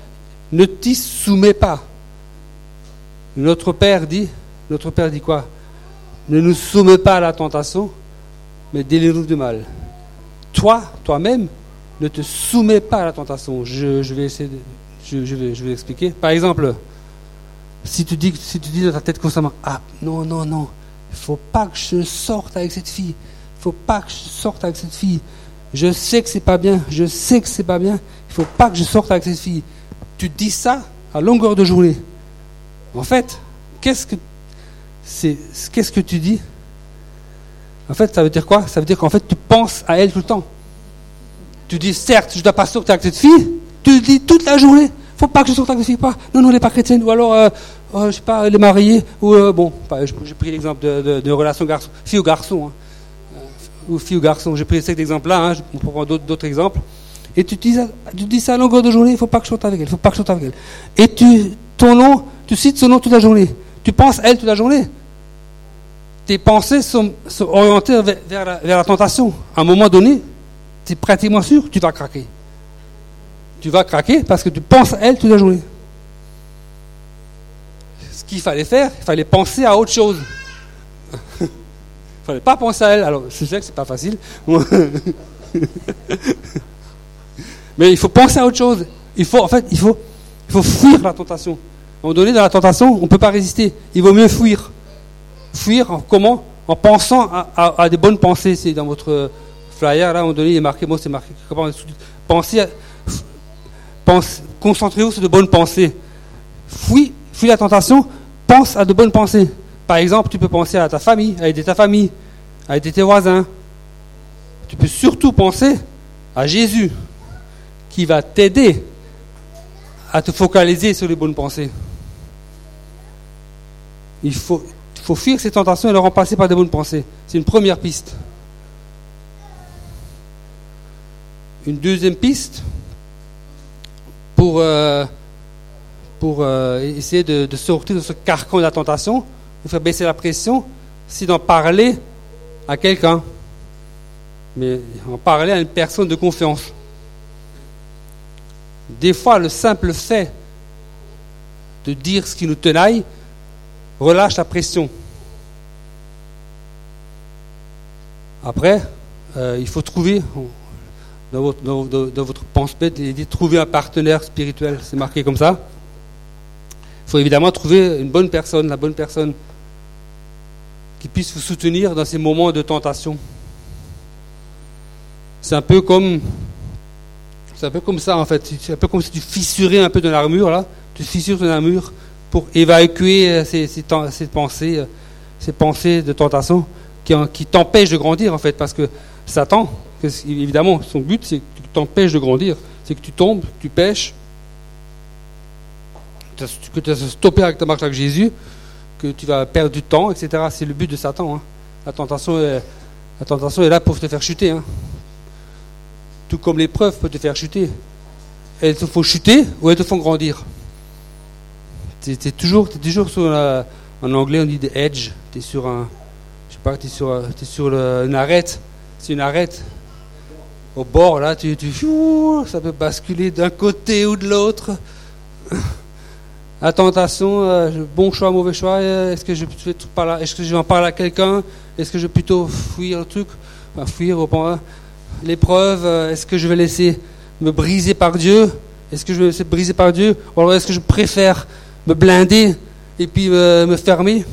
ne t'y soumets pas. Notre Père dit, notre Père dit quoi? Ne nous soumets pas à la tentation, mais délivre du mal. Toi, toi-même, ne te soumets pas à la tentation. Je, vais essayer je, vais, je expliquer. Par exemple, si tu dis, si tu dis dans ta tête constamment, ah non, non, non, il faut pas que je sorte avec cette fille. Il faut pas que je sorte avec cette fille. Je sais que c'est pas bien, je sais que c'est pas bien. Il faut pas que je sorte avec cette fille. tu dis ça à longueur de journée. En fait, qu'est-ce que c'est qu'est-ce que tu dis? En fait, ça veut dire quoi? Ça veut dire qu'en fait, tu penses à elle tout le temps. Tu dis, certes, je dois pas sortir avec cette fille. Tu le dis toute la journée. Faut pas que je sorte avec cette fille. Pas. Non, non, elle n'est pas chrétienne. Ou alors, euh, euh, je sais pas, elle est mariée. Ou euh, bon, j'ai pris l'exemple de, relation fille ou garçon. Hein. ou fille ou garçon. J'ai pris cet exemple-là. Hein. Je prends d'autres exemples. Et tu dis, tu dis ça à longueur de journée. Il faut pas que je sorte avec elle. Faut pas que je sorte avec elle. Et tu, ton nom, tu cites son nom toute la journée. Tu penses à elle toute la journée. Tes pensées sont, orientées vers, la, tentation. À un moment donné, tu es pratiquement sûr que tu vas craquer. Tu vas craquer parce que tu penses à elle toute la journée. Ce qu'il fallait faire, il fallait penser à autre chose. il ne fallait pas penser à elle. Alors, je sais que ce n'est pas facile. Mais il faut penser à autre chose. Il faut, en fait, il faut, il faut fuir la tentation. À un moment donné, dans la tentation, on ne peut pas résister. Il vaut mieux fuir. Fuir en, comment En pensant à, des bonnes pensées. C'est dans votre flyer, là, à un donné, il est marqué, moi c'est marqué, pensez, pense, concentrez-vous sur de bonnes pensées. Fuis, fuis la tentation, pense à de bonnes pensées. Par exemple, tu peux penser à ta famille, à aider ta famille, à aider tes voisins. Tu peux surtout penser à Jésus, qui va t'aider à te focaliser sur les bonnes pensées. Il faut, faut fuir ces tentations et les remplacer par des bonnes pensées. C'est une première piste. une deuxième piste pour, euh, pour euh, essayer de, sortir de ce carcan de la tentation, de faire baisser la pression, c'est d'en parler à quelqu'un. Mais en parler à une personne de confiance. Des fois, le simple fait de dire ce qui nous tenaille relâche la pression. Après, euh, il faut trouver, dans votre, dans, votre pense-bête, il dit trouver un partenaire spirituel, c'est marqué comme ça. Il faut évidemment trouver une bonne personne, la bonne personne qui puisse vous soutenir dans ces moments de tentation. C'est un peu comme c'est un peu comme ça en fait, c'est un peu comme si tu fissurais un peu de l'armure là, tu fissures ton armure pour évacuer ces, ces, pensées, ces pensées de tentation qui, t'empêchent de grandir en fait, parce que Satan, évidemment, son but, c'est que tu t'empêches de grandir. C'est que tu tombes, que tu pêches, que tu vas stopper avec ta marche avec Jésus, que tu vas perdre du temps, etc. C'est le but de Satan. Hein. La, tentation est, la tentation est là pour te faire chuter. Hein. Tout comme l'épreuve peut te faire chuter. Elles te font chuter ou elles te font grandir. Tu toujours, es toujours sur en anglais on dit the edge, tu sur un, je sais pas, tu sur, es sur une arête, c'est une arête. Au bord, là, tu, ça peut basculer d'un côté ou de l'autre. La tentation, euh, bon choix, mauvais choix, euh, est-ce que je fais là est-ce que je vais en parler à quelqu'un? Est-ce que je vais plutôt fuir le truc? Fuir au point L'épreuve, euh, est-ce que je vais laisser me briser par Dieu? Est-ce que je vais me laisser briser par Dieu? Ou alors est-ce que je préfère me blinder et puis me fermer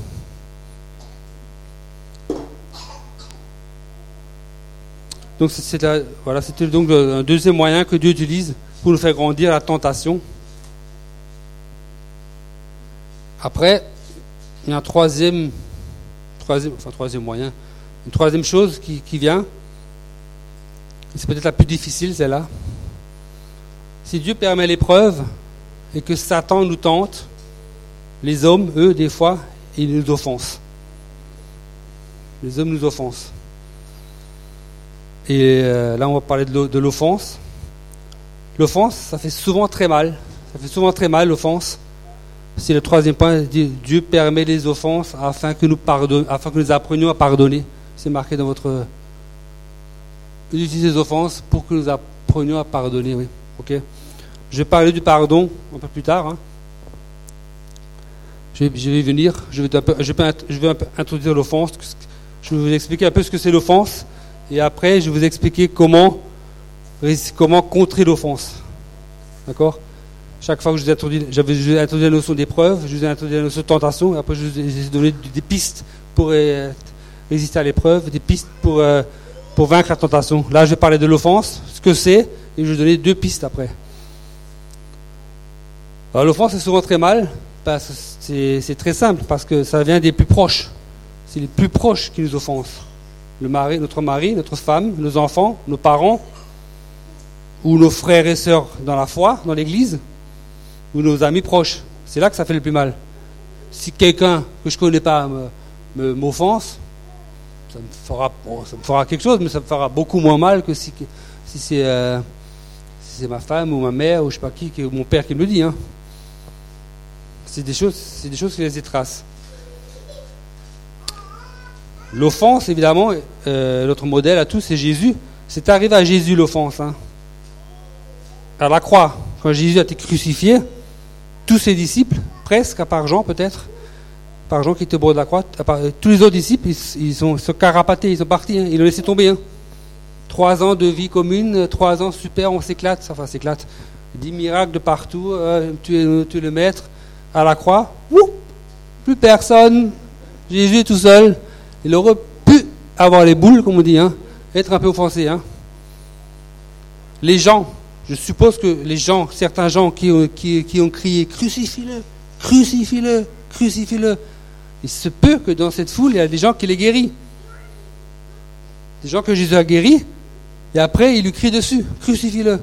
Donc c'était voilà, donc un deuxième moyen que Dieu utilise pour nous faire grandir la tentation. Après, il y a un troisième, troisième, enfin troisième moyen, une troisième chose qui, qui vient. C'est peut-être la plus difficile, celle-là. Si Dieu permet l'épreuve et que Satan nous tente, les hommes, eux, des fois, ils nous offensent. Les hommes nous offensent. Et euh, là, on va parler de l'offense. L'offense, ça fait souvent très mal. Ça fait souvent très mal, l'offense. C'est le troisième point. Dieu permet les offenses afin que nous, apprenions à pardonner. C'est marqué dans votre. Utilisez les offenses pour que nous apprenions à pardonner. Je vais parler du pardon un peu plus tard. Hein. Je, vais, venir. Je vais, introduire l'offense. Je vais vous expliquer un peu ce que c'est l'offense et après, je vais vous expliquer comment, comment contrer l'offense. D'accord? Chaque fois que je vous ai introduit, j'avais introduit la notion d'épreuve, je vous ai introduit la notion de tentation, et après je vous ai donné des pistes pour résister à l'épreuve, des pistes pour, euh, pour vaincre la tentation. Là, je vais parler de l'offense, ce que c'est, et je vais vous donner deux pistes après. L'offense c'est souvent très mal, c'est très simple, parce que ça vient des plus proches. C'est les plus proches qui nous offensent. Notre mari, notre femme, nos enfants, nos parents, ou nos frères et sœurs dans la foi, dans l'église, ou nos amis proches. C'est là que ça fait le plus mal. Si quelqu'un que je ne connais pas m'offense, ça me fera, quelque chose, mais ça me fera beaucoup moins mal que si, si euh, c'est ma femme ou ma mère ou je sais pas qui, ou mon père qui me le dit. Hein. C'est des choses, c'est des choses qui les étracent. L'offense, évidemment, euh, notre modèle à tous, c'est Jésus. C'est arrivé à Jésus l'offense. Hein. À la croix, quand Jésus a été crucifié, tous ses disciples, presque, à part Jean peut-être, par Jean qui était au bord de la croix, tous les autres disciples, ils, sont se carapatés, ils sont partis, hein. ils l'ont laissé tomber. Hein. Trois ans de vie commune, trois ans super, on s'éclate, enfin s'éclate. Dix miracles de partout, euh, tu, tu, es, le maître à la croix, plus personne, Jésus tout seul. Il aurait pu avoir les boules, comme on dit, hein, être un peu offensé. Hein. Les gens, je suppose que les gens, certains gens qui ont, qui, ont crié crucifie-le, crucifie-le, crucifie-le, il se peut que dans cette foule, il y a des gens qui les guérissent. Des gens que Jésus a guéris, et après il lui crie dessus, crucifie-le.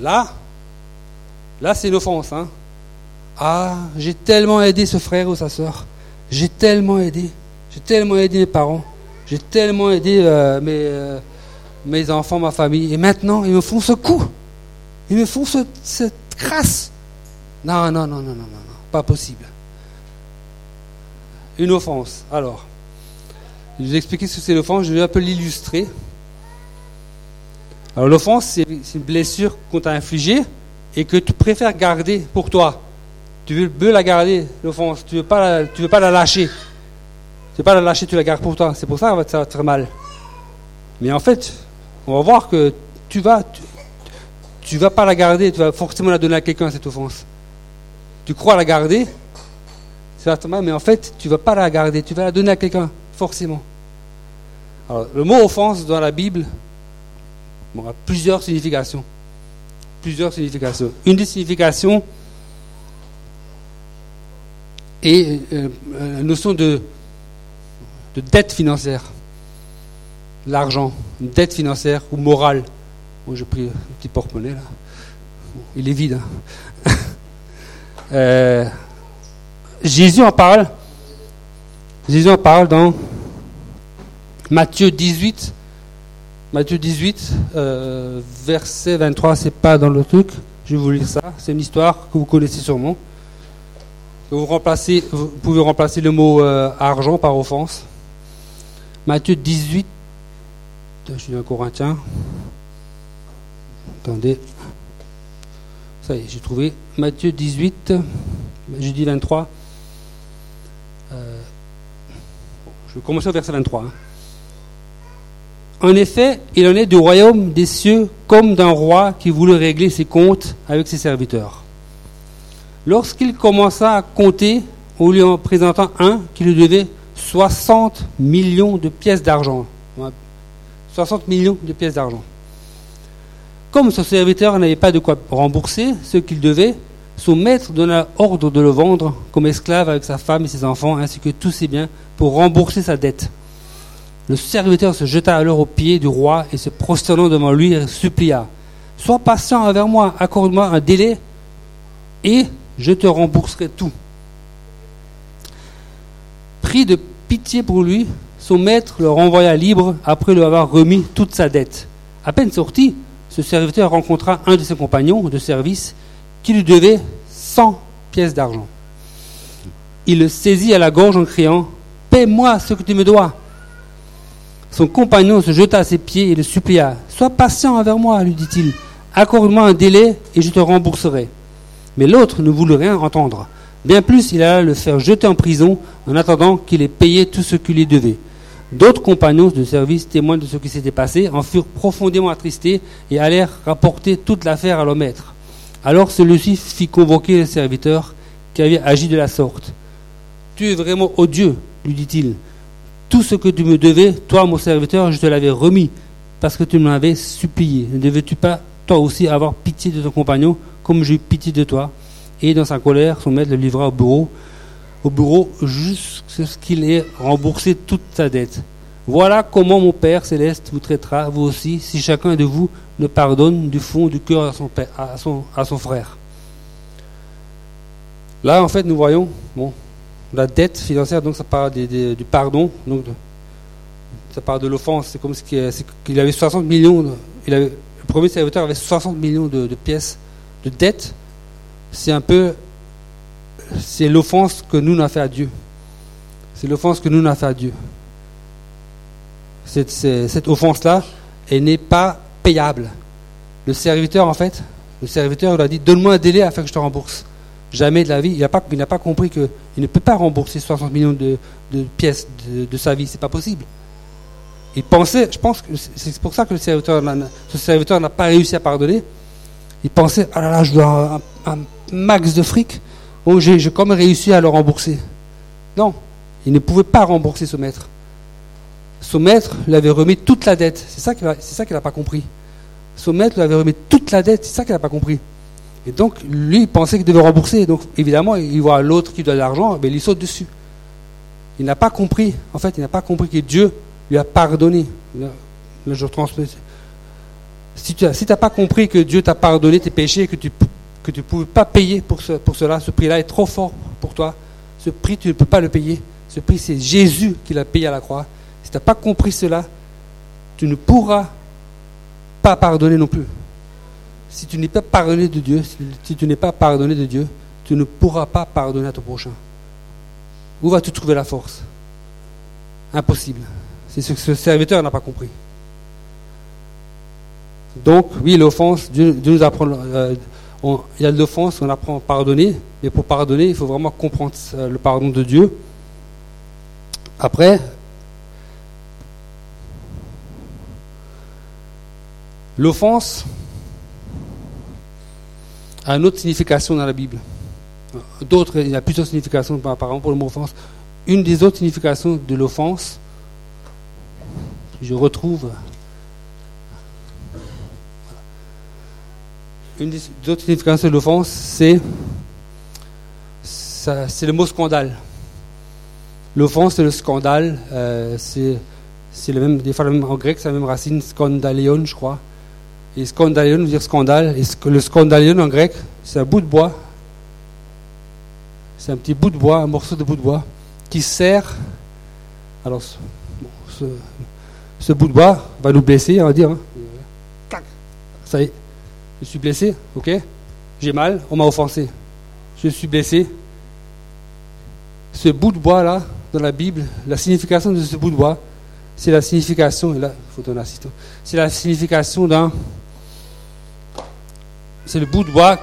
Là, là c'est une offense. Hein. Ah, j'ai tellement aidé ce frère ou sa soeur. J'ai tellement aidé. J'ai tellement aidé mes parents. J'ai tellement aidé euh, mes, euh, mes enfants, ma famille. Et maintenant, ils me font ce coup. Ils me font cette crasse. Non, non, non, non, non, non, non. Pas possible. Une offense. Alors, je vais vous expliquer ce que c'est l'offense. Je vais un peu l'illustrer. Alors, l'offense, c'est une blessure qu'on t'a infligée et que tu préfères garder pour toi. Tu veux, la garder, l'offense. Tu ne veux, pas la, veux pas la lâcher. Tu ne veux pas la lâcher, tu la gardes pour toi. C'est pour ça que ça va te faire mal. Mais en fait, on va voir que tu vas, vas pas la garder, tu vas forcément la donner à quelqu'un, cette offense. Tu crois la garder, certainement, mais en fait, tu vas pas la garder, tu vas la donner à quelqu'un, forcément. Alors, le mot offense dans la Bible a plusieurs significations. Plusieurs significations. Une des significations, et euh, la notion de, de dette financière. L'argent, une dette financière ou morale. Moi, j'ai pris un petit porte-monnaie là. Il est vide. Hein. Euh, Jésus en parle. Jésus en parle dans Matthieu 18. Matthieu 18, euh, verset 23, c'est pas dans le truc. Je vais vous lire ça. C'est une histoire que vous connaissez sûrement. Vous, remplacez, vous pouvez remplacer le mot euh, argent par offense. Matthieu 18, je suis un Corinthien. Attendez. Ça y est, j'ai trouvé. Matthieu 18, jeudi 23. Euh, je vais commencer au verset 23. Hein. En effet, il en est du royaume des cieux comme d'un roi qui voulait régler ses comptes avec ses serviteurs. Lorsqu'il commença à compter, on lui en présentant un qui lui devait 60 millions de pièces d'argent. 60 millions de pièces d'argent. Comme son serviteur n'avait pas de quoi rembourser ce qu'il devait, son maître donna ordre de le vendre comme esclave avec sa femme et ses enfants, ainsi que tous ses biens, pour rembourser sa dette. Le serviteur se jeta alors aux pieds du roi et se prosternant devant lui, supplia Sois patient envers moi, accorde-moi un délai et je te rembourserai tout. Pris de pitié pour lui, son maître le renvoya libre après lui avoir remis toute sa dette. À peine sorti, ce serviteur rencontra un de ses compagnons de service qui lui devait 100 pièces d'argent. Il le saisit à la gorge en criant Paie-moi ce que tu me dois. Son compagnon se jeta à ses pieds et le supplia Sois patient envers moi, lui dit-il. Accorde-moi un délai et je te rembourserai. Mais l'autre ne voulut rien entendre. Bien plus, il alla le faire jeter en prison en attendant qu'il ait payé tout ce qu'il lui devait. D'autres compagnons de service, témoins de ce qui s'était passé, en furent profondément attristés et allèrent rapporter toute l'affaire à leur maître. Alors celui-ci fit convoquer le serviteur qui avait agi de la sorte. Tu es vraiment odieux, lui dit-il. Tout ce que tu me devais, toi mon serviteur, je te l'avais remis, parce que tu m'avais supplié. Ne devais-tu pas, toi aussi, avoir pitié de ton compagnon comme j'ai eu pitié de toi? Et dans sa colère, son maître le livra au bureau, au bureau jusqu'à ce qu'il ait remboursé toute sa dette. Voilà comment mon Père céleste vous traitera, vous aussi, si chacun de vous ne pardonne du fond du cœur à son, père, à son, à son frère. Là, en fait, nous voyons la dette financière, donc ça parle du pardon, donc ça parle de l'offense. C'est comme qu'il avait 60 millions, il avait, le premier serviteur avait 60 millions de, pièces de dette. C'est un peu, c'est l'offense que nous avons fait à Dieu. C'est l'offense que nous avons fait à Dieu cette, offense-là, elle n'est pas payable. Le serviteur, en fait, le serviteur il a dit Donne-moi un délai afin que je te rembourse. Jamais de la vie. Il n'a pas, pas compris qu'il ne peut pas rembourser 60 millions de, pièces de, sa vie. C'est pas possible. Il pensait, je pense que c'est pour ça que ce serviteur n'a pas réussi à pardonner. Il pensait Ah là là, je dois un, max de fric. Bon, j'ai quand même réussi à le rembourser. Non, il ne pouvait pas rembourser ce maître son maître lui avait remis toute la dette. C'est ça qu'il n'a pas compris. Son maître lui avait remis toute la dette. C'est ça qu'il n'a pas compris. Et donc, lui, il pensait qu'il devait rembourser. Donc, évidemment, il voit l'autre qui doit de l'argent, mais il saute dessus. Il n'a pas compris. En fait, il n'a pas compris que Dieu lui a pardonné. Là, je transmets. Si tu n'as pas compris que Dieu t'a pardonné tes péchés et que tu ne pouvais pas payer pour, pour cela, ce prix-là est trop fort pour toi. Ce prix, tu ne peux pas le payer. Ce prix, c'est Jésus qui l'a payé à la croix. Si tu n'as pas compris cela, tu ne pourras pas pardonner non plus. Si tu n'es pas pardonné de Dieu, si tu n'es pas pardonné de Dieu, tu ne pourras pas pardonner à ton prochain. Où vas-tu trouver la force? Impossible. C'est ce que ce serviteur n'a pas compris. Donc, oui, l'offense, Dieu, nous apprend. Euh, il y a l'offense, on apprend à pardonner, mais pour pardonner, il faut vraiment comprendre euh, le pardon de Dieu. Après, L'offense a une autre signification dans la Bible. D'autres, il y a plusieurs significations apparemment pour le mot offense. Une des autres significations de l'offense, je retrouve. Une des autres significations de l'offense, c'est le mot scandale. L'offense, c'est le scandale. Euh, c'est le même, des fois en grec, c'est la même racine, scandalion, je crois. Et scandalion veut dire scandale. Et le scandalion en grec, c'est un bout de bois. C'est un petit bout de bois, un morceau de bout de bois qui sert. Alors, ce, bout de bois va nous blesser, on va dire. Hein. Ça y est, je suis blessé, ok J'ai mal, on m'a offensé. Je suis blessé. Ce bout de bois là, dans la Bible, la signification de ce bout de bois, c'est la signification, et là, il faut c'est la signification d'un c'est le bout de bois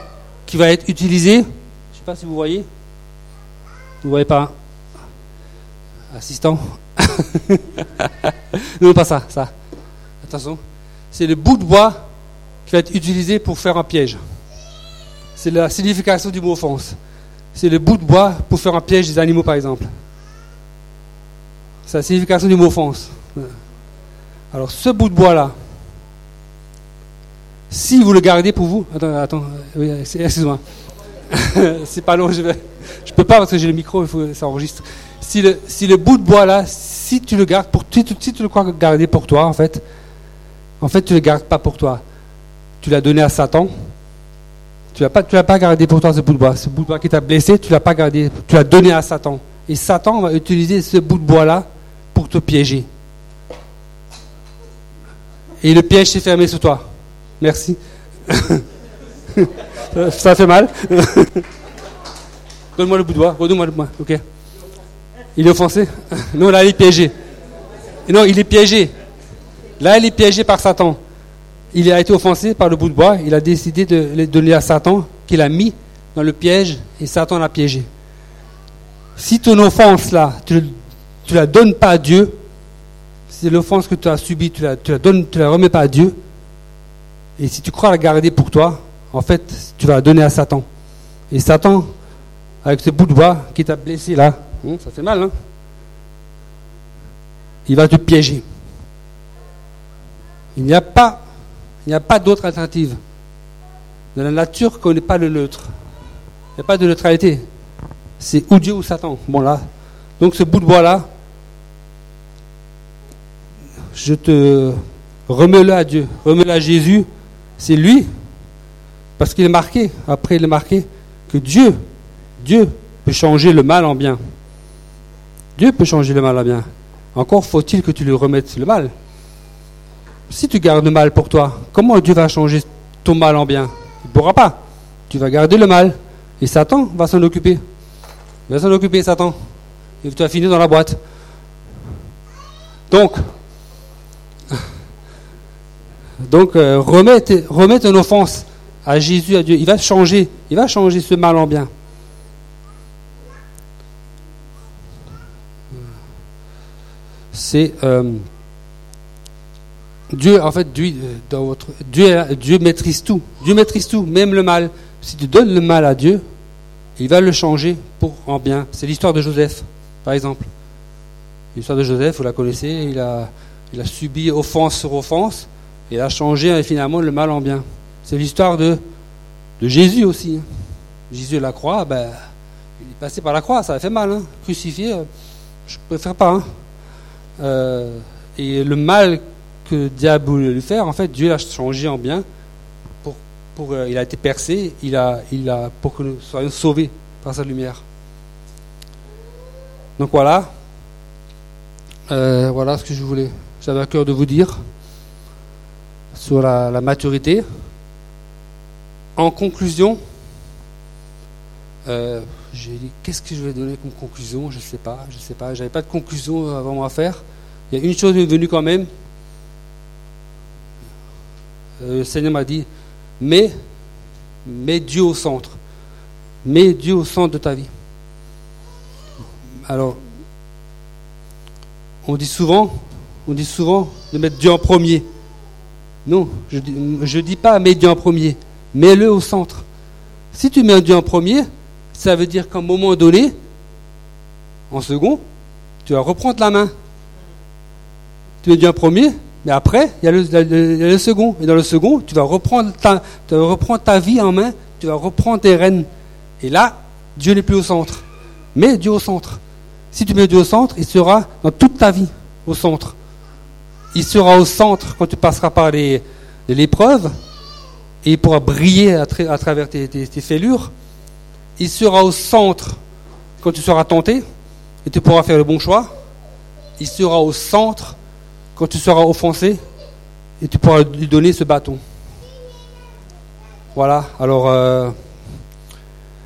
qui va être utilisé. Je ne sais pas si vous voyez. Vous ne voyez pas Assistant Non, pas ça, ça. Attention. C'est le bout de bois qui va être utilisé pour faire un piège. C'est la signification du mot offense. C'est le bout de bois pour faire un piège des animaux, par exemple. C'est la signification du mot offense. Alors, ce bout de bois-là, si vous le gardez pour vous, attends, attends, oui, excuse-moi. c'est pas long, je peux pas parce que j'ai le micro, il faut ça enregistre. Si le, bout de bois là, si tu le gardes pour, si tu le crois garder pour toi, en fait, en fait, tu le gardes pas pour toi. Tu l'as donné à Satan. Tu l'as pas, tu l'as pas gardé pour toi ce bout de bois. Ce bout de bois qui t'a blessé, tu l'as pas gardé, tu l'as donné à Satan. Et Satan va utiliser ce bout de bois là pour te piéger. Et le piège s'est fermé sur toi. Merci. ça fait mal. Donne-moi le bout de doigt. Redonne-moi le. Ok. Il est offensé Non, là, il est piégé. Non, il est piégé. Là, il est piégé par Satan. Il a été offensé par le bout de bois. Il a décidé de le donner à Satan, qu'il a mis dans le piège, et Satan l'a piégé. Si ton offense, là, tu ne la donnes pas à Dieu, c'est l'offense que tu as subie, tu la, tu la donnes, tu la remets pas à Dieu, et si tu crois la garder pour toi, en fait, tu vas la donner à Satan. Et Satan, avec ce bout de bois qui t'a blessé là, hein, ça fait mal, hein il va te piéger. Il n'y a pas, d'autre alternative. Dans la nature, qu'on n'est pas le neutre. Il n'y a pas de neutralité. C'est ou Dieu ou Satan. Bon là. Donc ce bout de bois-là, je te remets-le à Dieu, remets-le à Jésus. C'est lui. Parce qu'il est marqué, après il est marqué, que Dieu, Dieu peut changer le mal en bien. Dieu peut changer le mal en bien. Encore faut-il que tu lui remettes le mal. Si tu gardes le mal pour toi, comment Dieu va changer ton mal en bien? Il ne pourra pas. Tu vas garder le mal. Et Satan va s'en occuper. Il va s'en occuper, Satan. Et tu vas finir dans la boîte. Donc, donc euh, remets, ton offense à Jésus, à Dieu. Il va changer. Il va changer ce mal en bien. C'est euh, Dieu, en fait, Dieu, Dieu, Dieu maîtrise tout. Dieu maîtrise tout, même le mal. Si tu donnes le mal à Dieu, il va le changer pour en bien. C'est l'histoire de Joseph, par exemple. L'histoire de Joseph, vous la connaissez, il a, il a subi offense sur offense, il a changé finalement le mal en bien. C'est l'histoire de, Jésus aussi. Jésus la croix, ben, il est passé par la croix, ça a fait mal. Hein. Crucifié, euh, je préfère pas. Hein. Euh, et le mal que le diable voulait lui faire, en fait, Dieu l'a changé en bien. Pour, pour, euh, il a été percé, il a, pour que nous soyons sauvés par sa lumière. Donc voilà. Voilà ce que je voulais. J'avais à cœur de vous dire sur la, maturité. En conclusion, euh, j'ai dit qu'est-ce que je vais donner comme conclusion? Je ne sais pas, je sais pas. J'avais pas de conclusion avant à faire. Il y a une chose qui est venue quand même. Euh, le Seigneur m'a dit, mets, mets Dieu au centre. Mets Dieu au centre de ta vie. Alors, on dit souvent, on dit souvent de mettre Dieu en premier. Non, je ne dis pas mets Dieu en premier. Mets-le au centre. Si tu mets Dieu en premier, ça veut dire qu'à un moment donné, en second, tu vas reprendre la main. Tu mets Dieu en premier, mais après, il y, a le, second. Et dans le second, tu vas, reprendre ta, tu vas reprendre ta vie en main, tu vas reprendre tes rênes. Et là, Dieu n'est plus au centre. Mets Dieu au centre. Si tu mets Dieu au centre, il sera dans toute ta vie au centre. Il sera au centre quand tu passeras par l'épreuve, et il pourra briller à, travers tes, fêlures. Il sera au centre quand tu seras tenté, et tu pourras faire le bon choix. Il sera au centre quand tu seras offensé et tu pourras lui donner ce bâton. Voilà, alors euh,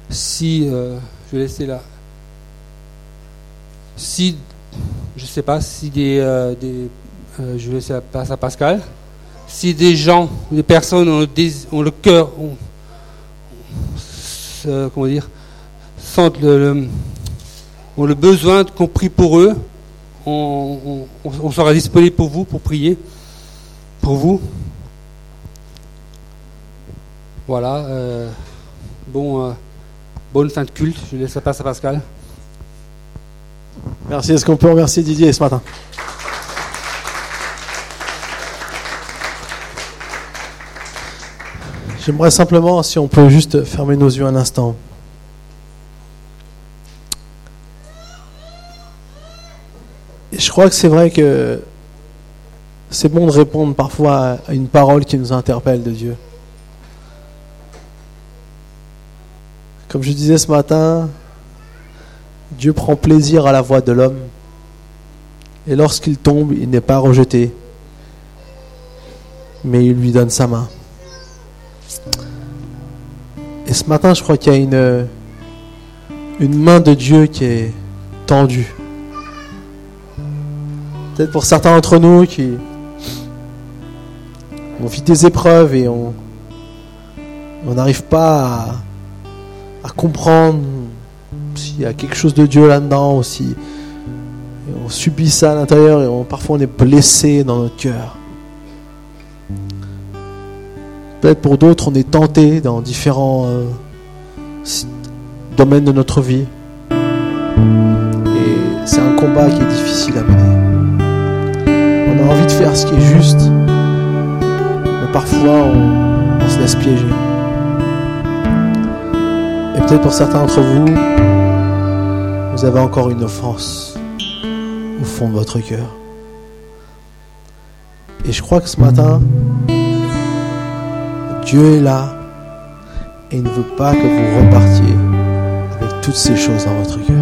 si, euh, je vais laisser là, si, je ne sais pas, si des, euh, je vais laisser la place à Pascal, si des gens, des personnes ont le, cœur, comment dire, sentent le, ont le besoin qu'on prie pour eux, on, sera disponible pour vous, pour prier pour vous. Voilà. Euh, bon, euh, bonne fin de culte. Je laisse la place à Pascal. Merci. Est-ce qu'on peut remercier Didier ce matin? J'aimerais simplement, si on peut juste fermer nos yeux un instant. je crois que c'est vrai que c'est bon de répondre parfois à une parole qui nous interpelle de Dieu. Comme je disais ce matin, Dieu prend plaisir à la voix de l'homme. Et lorsqu'il tombe, il n'est pas rejeté, mais il lui donne sa main. Et ce matin, je crois qu'il y a une, une main de Dieu qui est tendue Peut-être pour certains d'entre nous qui ont vit des épreuves et on n'arrive pas à, comprendre s'il y a quelque chose de Dieu là-dedans ou si on subit ça à l'intérieur et parfois on est blessé dans notre cœur. Peut-être pour d'autres on est tenté dans différents euh, domaines de notre vie. Et c'est un combat qui est difficile à mener on a envie de faire ce qui est juste, mais parfois on, se laisse piéger. Peut-être pour certains d'entre vous, vous avez encore une offense au fond de votre cœur. Et je crois que ce matin, Dieu est là et il ne veut pas que vous repartiez avec toutes ces choses dans votre cœur.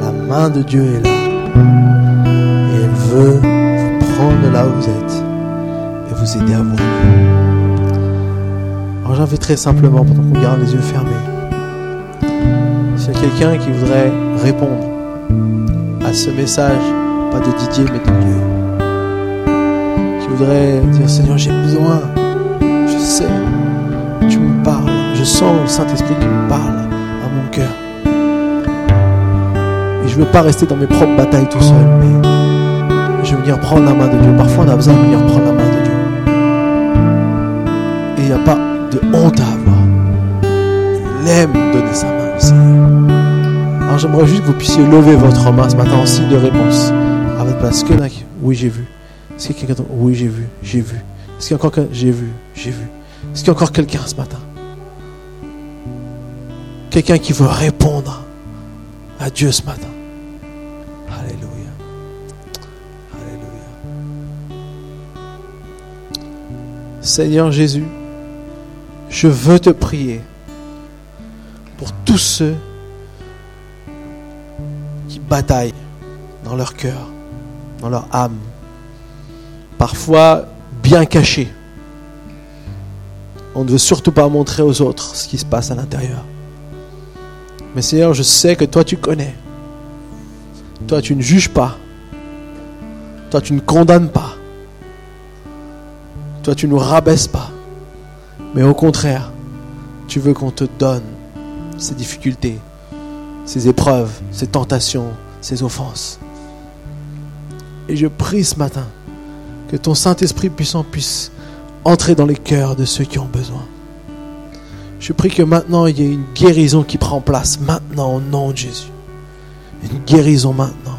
La main de Dieu est là et elle veut vous prendre là où vous êtes et vous aider à vous. Alors très simplement, pendant qu'on garde les yeux fermés, s'il y a quelqu'un qui voudrait répondre à ce message, pas de Didier mais de Dieu, qui voudrait dire Seigneur j'ai besoin, sais, tu me parles, je sens le Saint-Esprit qui me parle à mon cœur. Et je ne veux pas rester dans mes propres batailles tout seul, mais je veux venir prendre la main de Dieu. Parfois on a besoin de venir prendre la main de Dieu. Et il n'y a pas de honte à avoir. Il aime donner sa main au Seigneur. Alors j'aimerais juste que vous puissiez lever votre main ce matin en signe de réponse à votre place. Qui- Oui, j'ai vu. Est-ce qu'il y a quelqu'un Oui, j'ai vu, j'ai vu. Est-ce qu'il y a encore quelqu'un? J'ai vu, j'ai vu. Est-ce qu'il y a encore quelqu'un ce matin? Quelqu'un qui veut répondre à Dieu ce matin. Alléluia. Alléluia. Seigneur Jésus, je veux te prier pour tous ceux qui bataillent dans leur cœur, dans leur âme, parfois bien cachés. On ne veut surtout pas montrer aux autres ce qui se passe à l'intérieur. Mais Seigneur, je sais que toi tu connais. Toi tu ne juges pas. Toi tu ne condamnes pas. Toi tu ne nous rabaisses pas. Mais au contraire, tu veux qu'on te donne ces difficultés, ces épreuves, ces tentations, ces offenses. Et je prie ce matin que ton Saint-Esprit puissant puisse entrer dans les cœurs de ceux qui ont besoin. Je prie que maintenant il y ait une guérison qui prend place, maintenant au nom de Jésus. Une guérison maintenant.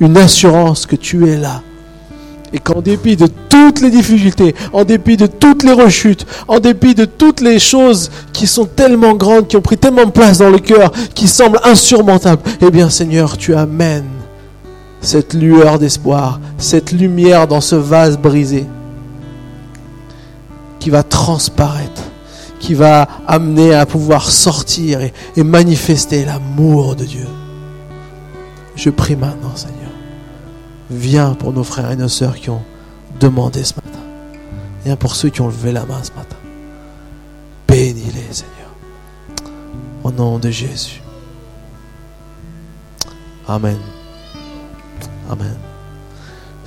Une assurance que tu es là. Et qu'en dépit de toutes les difficultés, en dépit de toutes les rechutes, en dépit de toutes les choses qui sont tellement grandes, qui ont pris tellement de place dans le cœur, qui semblent insurmontables, eh bien Seigneur, tu amènes cette lueur d'espoir, cette lumière dans ce vase brisé qui va transparaître, qui va amener à pouvoir sortir et, manifester l'amour de Dieu. Je prie maintenant, Seigneur. Viens pour nos frères et nos sœurs qui ont demandé ce matin. Viens pour ceux qui ont levé la main ce matin. Bénis-les, Seigneur. Au nom de Jésus. Amen. Amen.